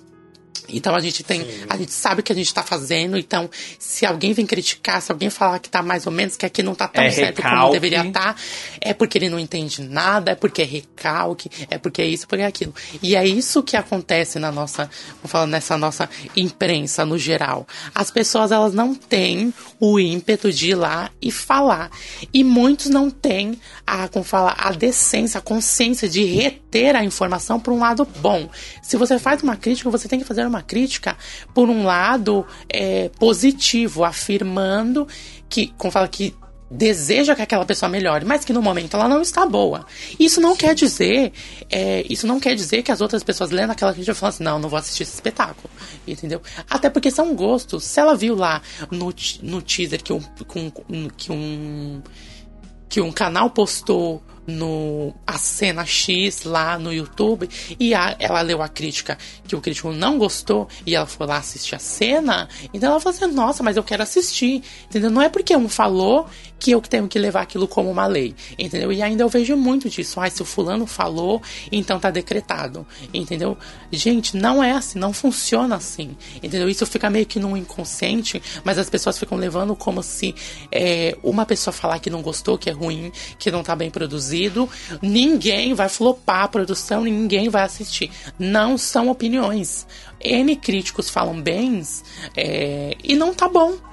E: então a gente tem, Sim. a gente sabe o que a gente está fazendo. Então, se alguém vem criticar, se alguém falar que tá mais ou menos, que aqui não tá tão
F: é
E: certo
F: recalque.
E: como deveria estar, tá, é porque ele não entende nada, é porque é recalque, é porque é isso, porque é aquilo. E é isso que acontece na nossa, vamos falar nessa nossa imprensa no geral. As pessoas elas não têm o ímpeto de ir lá e falar. E muitos não têm a, como fala, a decência, a consciência de reter a informação para um lado bom. Se você faz uma crítica, você tem que fazer uma crítica por um lado é, positivo, afirmando que, como fala que deseja que aquela pessoa melhore, mas que no momento ela não está boa. Isso não quer dizer, é, isso não quer dizer que as outras pessoas lendo aquela crítica falam assim, não, não vou assistir esse espetáculo, entendeu? Até porque são gostos. Se ela viu lá no, no teaser que um, que um que um canal postou no a cena X lá no YouTube e a, ela leu a crítica que o crítico não gostou e ela foi lá assistir a cena, então ela falou assim: "Nossa, mas eu quero assistir". Entendeu? Não é porque um falou que eu tenho que levar aquilo como uma lei, entendeu? E ainda eu vejo muito disso. Ai, se o fulano falou, então tá decretado, entendeu? Gente, não é assim, não funciona assim, entendeu? Isso fica meio que num inconsciente, mas as pessoas ficam levando como se é, uma pessoa falar que não gostou, que é ruim, que não tá bem produzido, ninguém vai flopar a produção, ninguém vai assistir. Não são opiniões. N críticos falam bens é, e não tá bom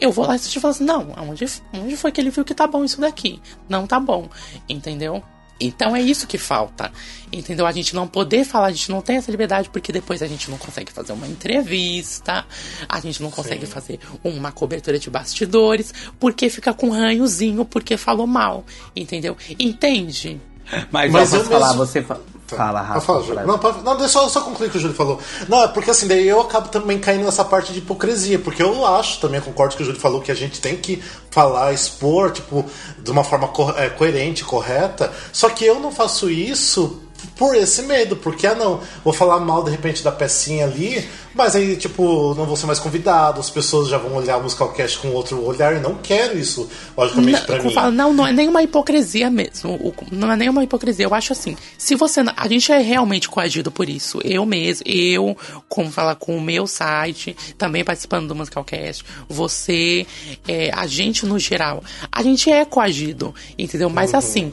E: eu vou lá assistir e falo assim, não, onde, onde foi que ele viu que tá bom isso daqui? Não tá bom, entendeu? Então é isso que falta, entendeu? A gente não poder falar, a gente não tem essa liberdade porque depois a gente não consegue fazer uma entrevista, a gente não consegue Sim. fazer uma cobertura de bastidores, porque fica com ranhozinho porque falou mal, entendeu? Entende?
F: Mas, Mas eu posso falar, mesmo... você fala. Fala, Rafa.
D: Fala, Júlio. Não, não, deixa eu só concluir o que o Júlio falou. Não, é porque assim, daí eu acabo também caindo nessa parte de hipocrisia, porque eu acho, também concordo com o que o Júlio falou, que a gente tem que falar, expor, tipo, de uma forma co é, coerente, correta, só que eu não faço isso por esse medo, porque, ah não, vou falar mal de repente da pecinha ali, mas aí, tipo, não vou ser mais convidado, as pessoas já vão olhar o Musicalcast com outro olhar e não quero isso, logicamente, não, pra mim.
E: Falo, não, não é nenhuma hipocrisia mesmo, não é nenhuma hipocrisia, eu acho assim, se você, a gente é realmente coagido por isso, eu mesmo, eu, como falar com o meu site, também participando do Musicalcast, você, é, a gente no geral, a gente é coagido, entendeu? Mas uhum. assim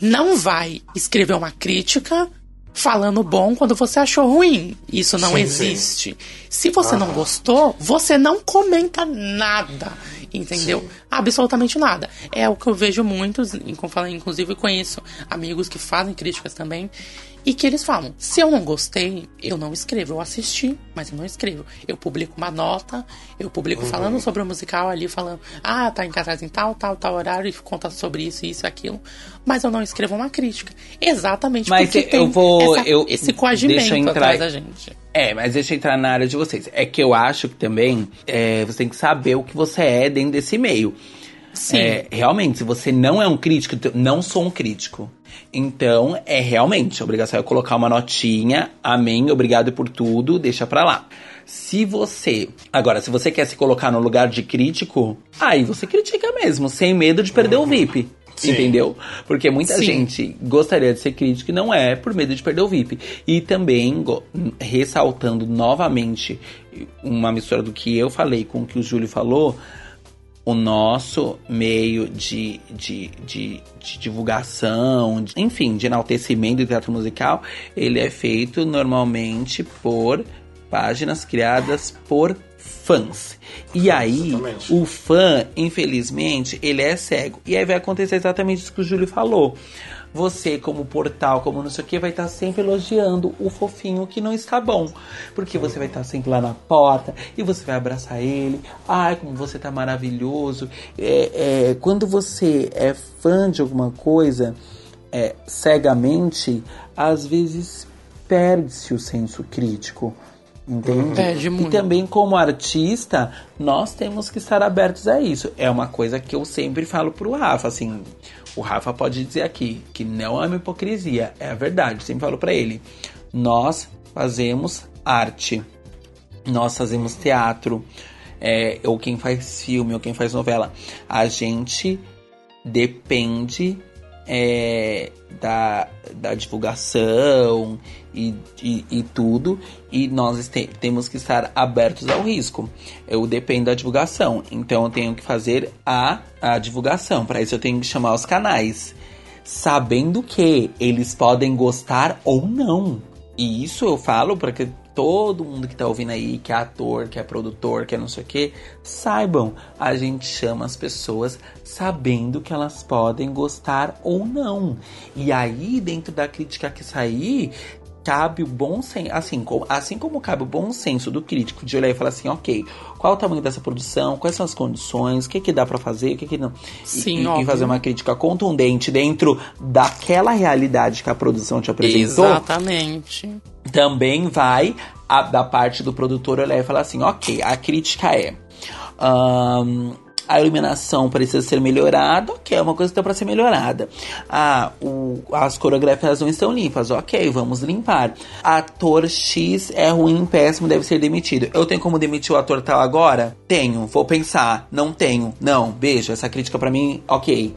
E: não vai escrever uma crítica falando bom quando você achou ruim. Isso não sim, existe. Sim. Se você não gostou, você não comenta nada. Entendeu? Sim. Absolutamente nada. É o que eu vejo muitos, inclusive conheço amigos que fazem críticas também. E que eles falam: se eu não gostei, eu não escrevo. Eu assisti, mas eu não escrevo. Eu publico uma nota, eu publico
F: Uhum.
E: falando sobre o musical ali, falando: ah, tá em cartaz em tal, tal, tal horário, e conta sobre isso, isso, aquilo. Mas eu não escrevo uma crítica. Exatamente
F: Mas
E: porque
F: eu vou-
E: essa-
F: eu-
E: esse coagimento
F: entrar-
E: atrás da gente.
F: É, mas deixa eu entrar na área de vocês. É que eu acho que também é, você tem que saber o que você é dentro desse meio.
E: Sim.
F: É, realmente, se você não é um crítico, não sou um crítico. Então, é realmente, a obrigação é colocar uma notinha, amém, obrigado por tudo, deixa pra lá. Se você. Agora, se você quer se colocar no lugar de crítico, aí você critica mesmo, sem medo de perder o VIP.
D: Sim.
F: Entendeu? Porque muita
E: Sim.
F: gente gostaria de ser crítico e não é por medo de perder o VIP. E também, ressaltando novamente uma mistura do que eu falei com o que o Júlio falou, o nosso meio de, de, de, de divulgação, de- enfim, de enaltecimento do teatro musical, ele é feito normalmente por páginas criadas por fãs. E aí,
D: Exatamente.
F: o fã, infelizmente, ele é cego. E aí vai acontecer exatamente isso que o Júlio falou. Você, como portal, como não sei o que, vai estar sempre elogiando o fofinho que não está bom. Porque você vai estar sempre lá na porta e você vai abraçar ele. Ai, como você tá maravilhoso. É, é, quando você é fã de alguma coisa é, cegamente, às vezes perde-se o senso crítico. Entende? E
E: muito.
F: também, como artista, nós temos que estar abertos a isso. É uma coisa que eu sempre falo pro Rafa, assim. O Rafa pode dizer aqui que não é uma hipocrisia, é a verdade. Sempre falo pra ele. Nós fazemos arte. Nós fazemos teatro. É, ou quem faz filme, ou quem faz novela. A gente depende é, da, da divulgação e, e, e tudo, e nós este- temos que estar abertos ao risco. Eu dependo da divulgação, então eu tenho que fazer a, a divulgação. Para isso eu tenho que chamar os canais, sabendo que eles podem gostar ou não. E isso eu falo para que todo mundo que tá ouvindo aí, que é ator, que é produtor, que é não sei o que, saibam, a gente chama as pessoas sabendo que elas podem gostar ou não. E aí, dentro da crítica que sair, cabe o bom senso, assim, como, assim como cabe o bom senso do crítico de olhar e falar assim, ok, qual é o tamanho dessa produção, quais são as condições, o que que dá pra fazer, o que que não.
E: Sim,
F: e, e fazer uma crítica contundente dentro daquela realidade que a produção te apresentou
E: Exatamente.
F: também vai a- da parte do produtor olhar e falar assim, ok, a crítica é ahn, a iluminação precisa ser melhorada, ok, é uma coisa que dá pra ser melhorada. Ah, o- as coreografias não estão limpas, ok, vamos limpar. Ator X é ruim, péssimo, deve ser demitido. Eu tenho como demitir o ator tal agora? Tenho, vou pensar. Não tenho, não, beijo, essa crítica pra mim, ok.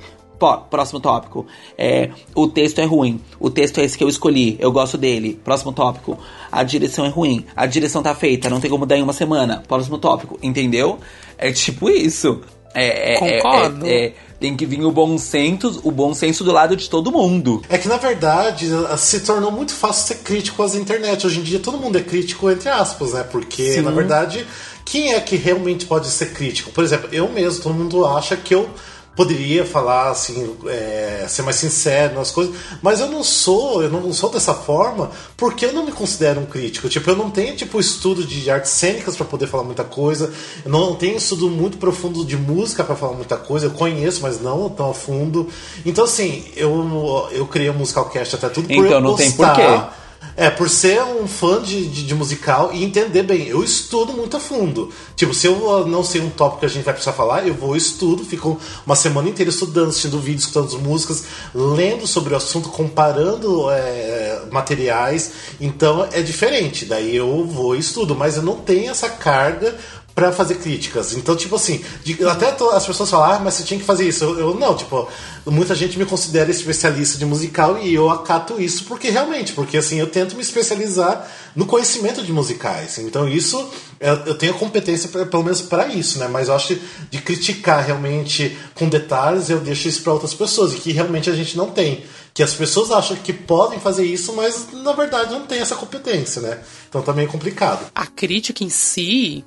F: Próximo tópico. É, o texto é ruim. O texto é esse que eu escolhi. Eu gosto dele. Próximo tópico. A direção é ruim. A direção tá feita. Não tem como dar em uma semana. Próximo tópico. Entendeu? É tipo isso. É, é- é-
E: Concordo.
F: é- é- tem que vir o bom senso, o bom senso do lado de todo mundo.
D: É que na verdade se tornou muito fácil ser crítico às internet. Hoje em dia todo mundo é crítico, entre aspas, né? Porque
F: Sim.
D: na verdade, quem é que realmente pode ser crítico? Por exemplo, eu mesmo, todo mundo acha que eu poderia falar assim, é, ser mais sincero nas coisas, mas eu não sou, eu não sou dessa forma porque eu não me considero um crítico. Tipo, eu não tenho tipo estudo de artes cênicas para poder falar muita coisa, eu não tenho estudo muito profundo de música para falar muita coisa, eu conheço, mas não tão a fundo. Então assim, eu eu criei o Musicalcast até tudo por
F: Então
D: eu
F: não tem
D: gostar.
F: porquê.
D: É, por ser um fã de, de, de musical e entender bem, eu estudo muito a fundo. Tipo, se eu não sei um tópico que a gente vai precisar falar, eu vou estudo, fico uma semana inteira estudando, assistindo vídeos, escutando as músicas, lendo sobre o assunto, comparando é, materiais. Então é diferente. Daí eu vou e estudo, mas eu não tenho essa carga pra fazer críticas. Então, tipo assim, de- até as pessoas falam, ah, mas você tinha que fazer isso. Eu, eu não, tipo, muita gente me considera especialista de musical e eu acato isso porque realmente, porque assim, eu tento me especializar no conhecimento de musicais. Então, isso, eu, eu tenho competência pra, pelo menos pra isso, né? Mas eu acho que de criticar realmente com detalhes, eu deixo isso pra outras pessoas e que realmente a gente não tem. Que as pessoas acham que podem fazer isso, mas na verdade não tem essa competência, né? Então também é complicado.
E: A crítica em si,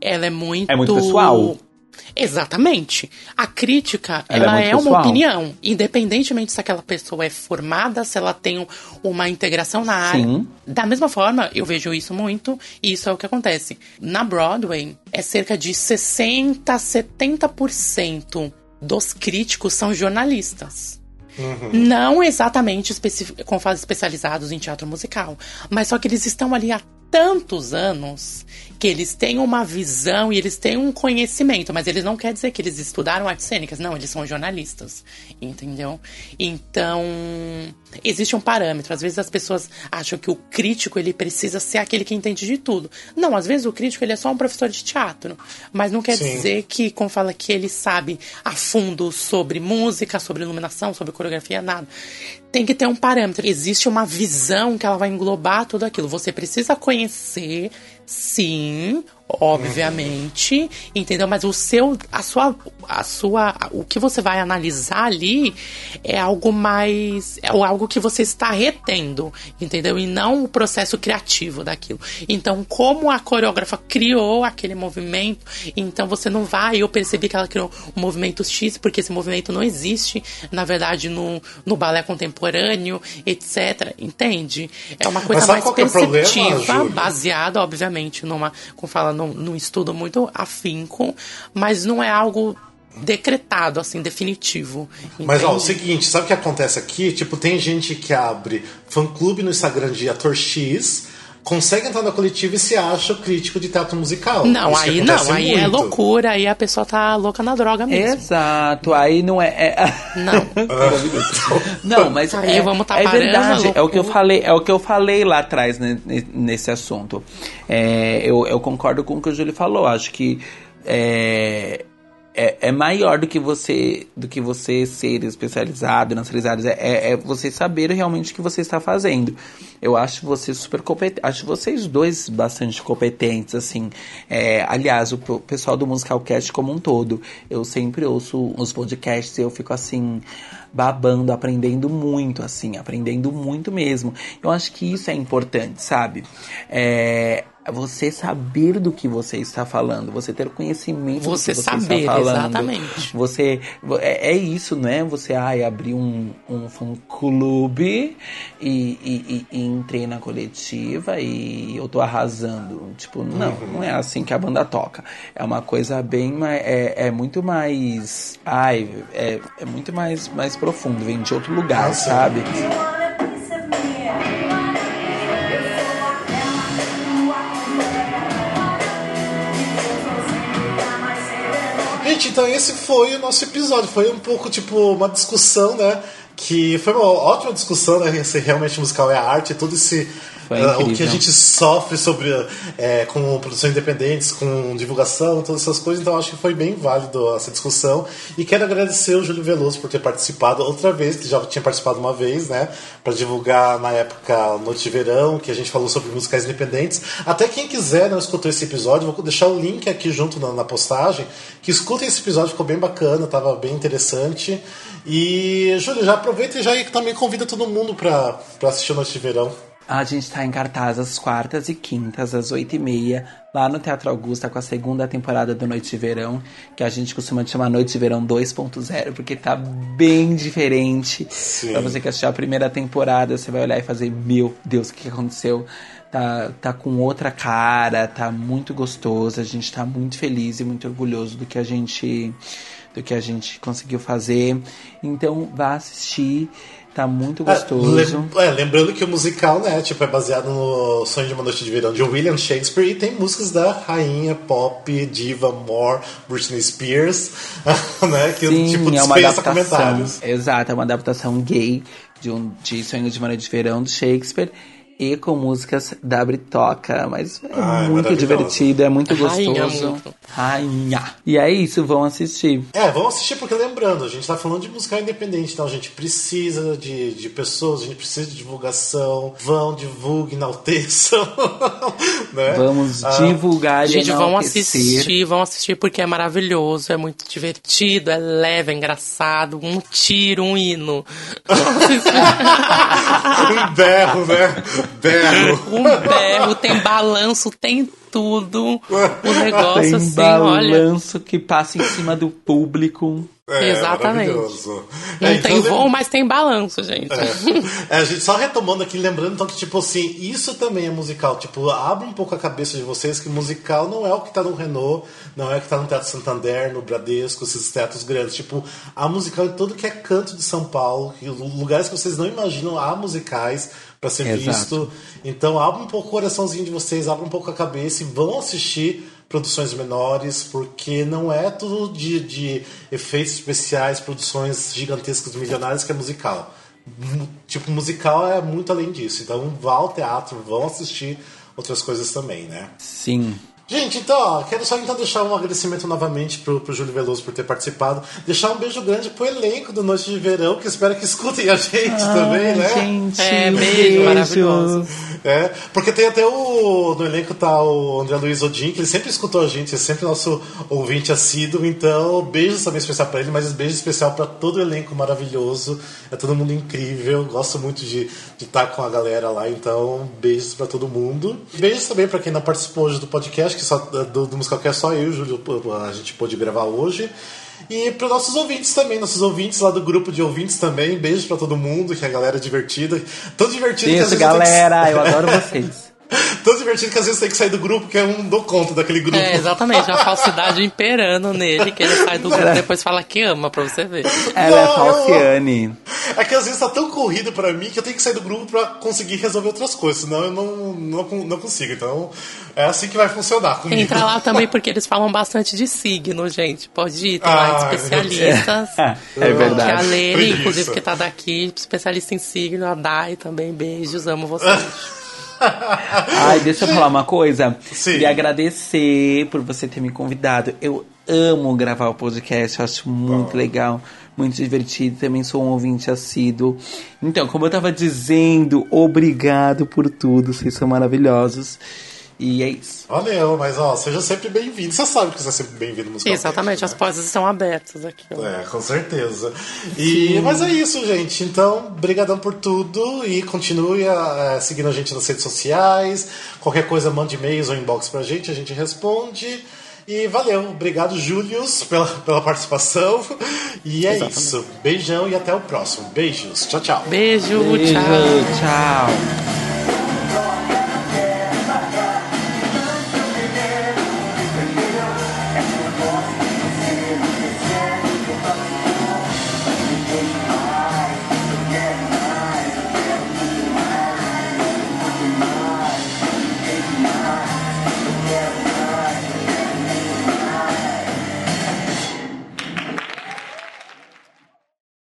E: ela é muito.
F: É muito pessoal.
E: Exatamente. A crítica,
F: Ela é
E: ela,
F: muito
E: é, uma opinião. Independentemente se aquela pessoa é formada, se ela tem um- uma integração na área.
F: Sim.
E: Da mesma forma, eu vejo isso muito, e isso é o que acontece. Na Broadway, é cerca de 60% a 70% dos críticos são jornalistas. Não exatamente com fases especializados em teatro musical, mas só que eles estão ali há tantos anos que eles têm uma visão e eles têm um conhecimento, mas eles não quer dizer que eles estudaram artes cênicas, não, eles são jornalistas, entendeu? Então, existe um parâmetro. Às vezes as pessoas acham que o crítico ele precisa ser aquele que entende de tudo. Não, às vezes o crítico ele é só um professor de teatro, mas não quer
D: Sim.
E: dizer que, como fala que ele sabe a fundo sobre música, sobre iluminação, sobre coreografia, nada. Tem que ter um parâmetro. Existe uma visão que ela vai englobar tudo aquilo. Você precisa conhecer, sim, obviamente, entendeu? Mas o seu, a sua, a sua, o que você vai analisar ali é algo mais, é algo que você está retendo, entendeu? E não o processo criativo daquilo. Então, como a coreógrafa criou aquele movimento, então você não vai, eu percebi que ela criou um movimento X, porque esse movimento não existe, na verdade, no, no balé contemporâneo, etc. Entende? É uma coisa mais
D: é problema,
E: perceptiva,
D: Júlia?
E: baseada, obviamente, numa, como fala, num, num estudo muito afinco, mas não é algo decretado, assim, definitivo.
D: Mas ó, o
E: entende?
D: seguinte, sabe o que acontece aqui? Tipo, tem gente que abre fã-clube no Instagram de ator X, consegue entrar na coletiva e se acha crítico de teatro musical.
E: Não,
D: Isso
E: aí não, aí é loucura, aí a pessoa tá louca na droga mesmo.
F: Exato, aí não é. é-
E: Não.
F: Não, mas
E: Aí
F: é,
E: vamos tá
F: é
E: parando,
F: verdade. É o que eu falei, é o que eu falei lá atrás né, ne- nesse assunto. É, eu, eu concordo com o que o Júlio falou. Acho que é, é, é maior do que você do que você ser especializado nas. É, é, é você saber realmente o que você está fazendo. Eu acho você super competente. Acho vocês dois bastante competentes, assim. É, aliás, o pessoal do Musicalcast como um todo. Eu sempre ouço os podcasts e eu fico assim babando, aprendendo muito, assim, aprendendo muito mesmo. Eu acho que isso é importante, sabe? É você saber do que você está falando, você ter conhecimento
E: Você
F: do que você
E: saber,
F: está falando.
E: exatamente.
F: Você é, é isso, né? Você ai, abrir um, um fã clube e, e, e- e entrei na coletiva e eu tô arrasando. Tipo, não, não é assim que a banda toca. É uma coisa bem mais. É, é muito mais. Ai, é, é muito mais, mais profundo, vem de outro lugar, sabe?
D: Gente, então esse foi o nosso episódio. Foi um pouco, tipo, uma discussão, né? Que foi uma ótima discussão, né? Se realmente musical é arte, todo esse.
F: Foi
D: ah, o
F: incrível.
D: que a gente sofre sobre é, com produções independentes, com divulgação, todas essas coisas. Então acho que foi bem válido essa discussão. E quero agradecer o Júlio Veloso por ter participado outra vez, que já tinha participado uma vez, né? Para divulgar na época Noite de Verão, que a gente falou sobre musicais independentes. Até quem quiser não escutou esse episódio, vou deixar o link aqui junto na, na postagem. Que escutem esse episódio, ficou bem bacana, tava bem interessante. E, Júlio, já aproveita e já também convida todo mundo para assistir Noite de Verão.
F: A gente tá em cartaz às quartas e quintas, às oito e meia, lá no Teatro Augusta, com a segunda temporada do Noite de Verão, que a gente costuma chamar Noite de Verão 2.0, porque tá bem diferente.
D: Sim.
F: Pra você que assistiu a primeira temporada, você vai olhar e fazer, meu Deus, o que que aconteceu? Tá, tá com outra cara, tá muito gostoso, a gente tá muito feliz e muito orgulhoso do que a gente do que a gente conseguiu fazer. Então vá assistir, tá muito gostoso.
D: lem- é, lembrando que o musical, né, tipo, é baseado no Sonho de uma Noite de Verão de William Shakespeare e tem músicas da rainha pop, diva, More, Britney Spears, né, que
F: Sim,
D: tipo
F: é uma
D: dispensa
F: adaptação.
D: comentários.
F: Exato, é uma adaptação gay de, um, de Sonho de Maria de Verão do Shakespeare e com músicas da Britoca, mas é
D: Ah,
F: muito divertido, é muito
E: Rainha,
F: gostoso.
E: muito.
F: Rainha. E é isso, vão assistir.
D: É, vamos assistir porque lembrando, a gente tá falando de musical independente, então a gente precisa de, de pessoas, a gente precisa de divulgação, vão, divulguem, enalteçam, né?
F: Vamos
D: Ah,
F: divulgar e
E: Gente, vão assistir, vão assistir porque é maravilhoso, é muito divertido, é leve, é engraçado, um tiro, um hino.
D: um berro, né? Berro.
E: um berro, tem balanço, tem tudo. O negócio
F: Tem
E: assim, olha.
F: balanço que passa em cima do público.
D: É,
E: Exatamente. Não
D: É,
E: tem voo, mas tem balanço, gente.
D: É, a gente só retomando aqui, lembrando então que, tipo assim, isso também é musical. Tipo, abre um pouco a cabeça de vocês que musical não é o que tá no Renault, não é o que tá no Teatro Santander, no Bradesco, esses teatros grandes. Tipo, a musical é tudo que é canto de São Paulo, que lugares que vocês não imaginam, há musicais para ser
F: Exato.
D: visto. Então, abre um pouco o coraçãozinho de vocês, abre um pouco a cabeça e vão assistir produções menores, porque não é tudo de, de efeitos especiais, produções gigantescas milionárias que é musical. Mu- Tipo, musical é muito além disso. Então, vá ao teatro, vão assistir outras coisas também, né?
F: Sim.
D: Gente, então, ó, quero só então deixar um agradecimento novamente pro, pro Júlio Veloso por ter participado. Deixar um beijo grande pro elenco do Noite de Verão, que espero que escutem a gente também, né?
F: Gente,
E: É, beijo, maravilhoso.
D: É, porque tem até o. No elenco tá o André Luiz Odin, que ele sempre escutou a gente, é sempre nosso ouvinte assíduo, então beijos também especial pra ele, mas beijo especial pra todo o elenco maravilhoso. É todo mundo incrível, gosto muito de estar com a galera lá, então beijos pra todo mundo. Beijos também pra quem não participou hoje do podcast, que só do, do Musicalcast só eu e o Júlio a gente pôde gravar hoje. E para nossos ouvintes também, nossos ouvintes lá do grupo de ouvintes também, beijos pra todo mundo, que a galera é divertida. Tão divertido que às
F: Isso,
D: eu que-
F: galera, eu adoro vocês.
D: Tão divertido que às vezes tem que sair do grupo, que eu não dou conta daquele grupo.
E: É, exatamente, a falsidade imperando nele, que ele sai do grupo e depois fala que ama, pra você ver.
F: Ela é
D: Não, eu-
F: Falciane.
D: É que às vezes tá tão corrido pra mim que eu tenho que sair do grupo pra conseguir resolver outras coisas, senão eu não, não, não consigo. Então é assim que vai funcionar comigo.
E: Entra lá também porque eles falam bastante de signo, gente. Pode ir, tem lá
D: Ai,
E: especialistas.
F: É
E: Que a
F: verdade.
E: Lene, inclusive, que tá daqui, especialista em signo, a Dai também, beijos, amo vocês.
F: Ai, deixa eu falar uma coisa.
D: Sim.
F: Queria agradecer por você ter me convidado. Eu amo gravar o podcast, eu acho muito legal, muito divertido. Também sou um ouvinte assíduo. Então, como eu tava dizendo, obrigado por tudo. Vocês são maravilhosos. E é isso.
D: Valeu, mas ó, seja sempre bem-vindo. Você sabe que você é sempre bem-vindo musical.
E: Exatamente, as portas estão abertas aqui. ó.
D: É, com certeza. E, mas é isso, gente. Então, brigadão por tudo e continue a, a seguindo a gente nas redes sociais. Qualquer coisa, mande e-mails ou inbox pra gente, a gente responde. E valeu, obrigado, Július, pela, pela participação. E é
E: Exatamente.
D: isso. Beijão e até o próximo. Beijos. Tchau, tchau.
E: Beijo,
F: Beijo,
E: tchau.
F: tchau.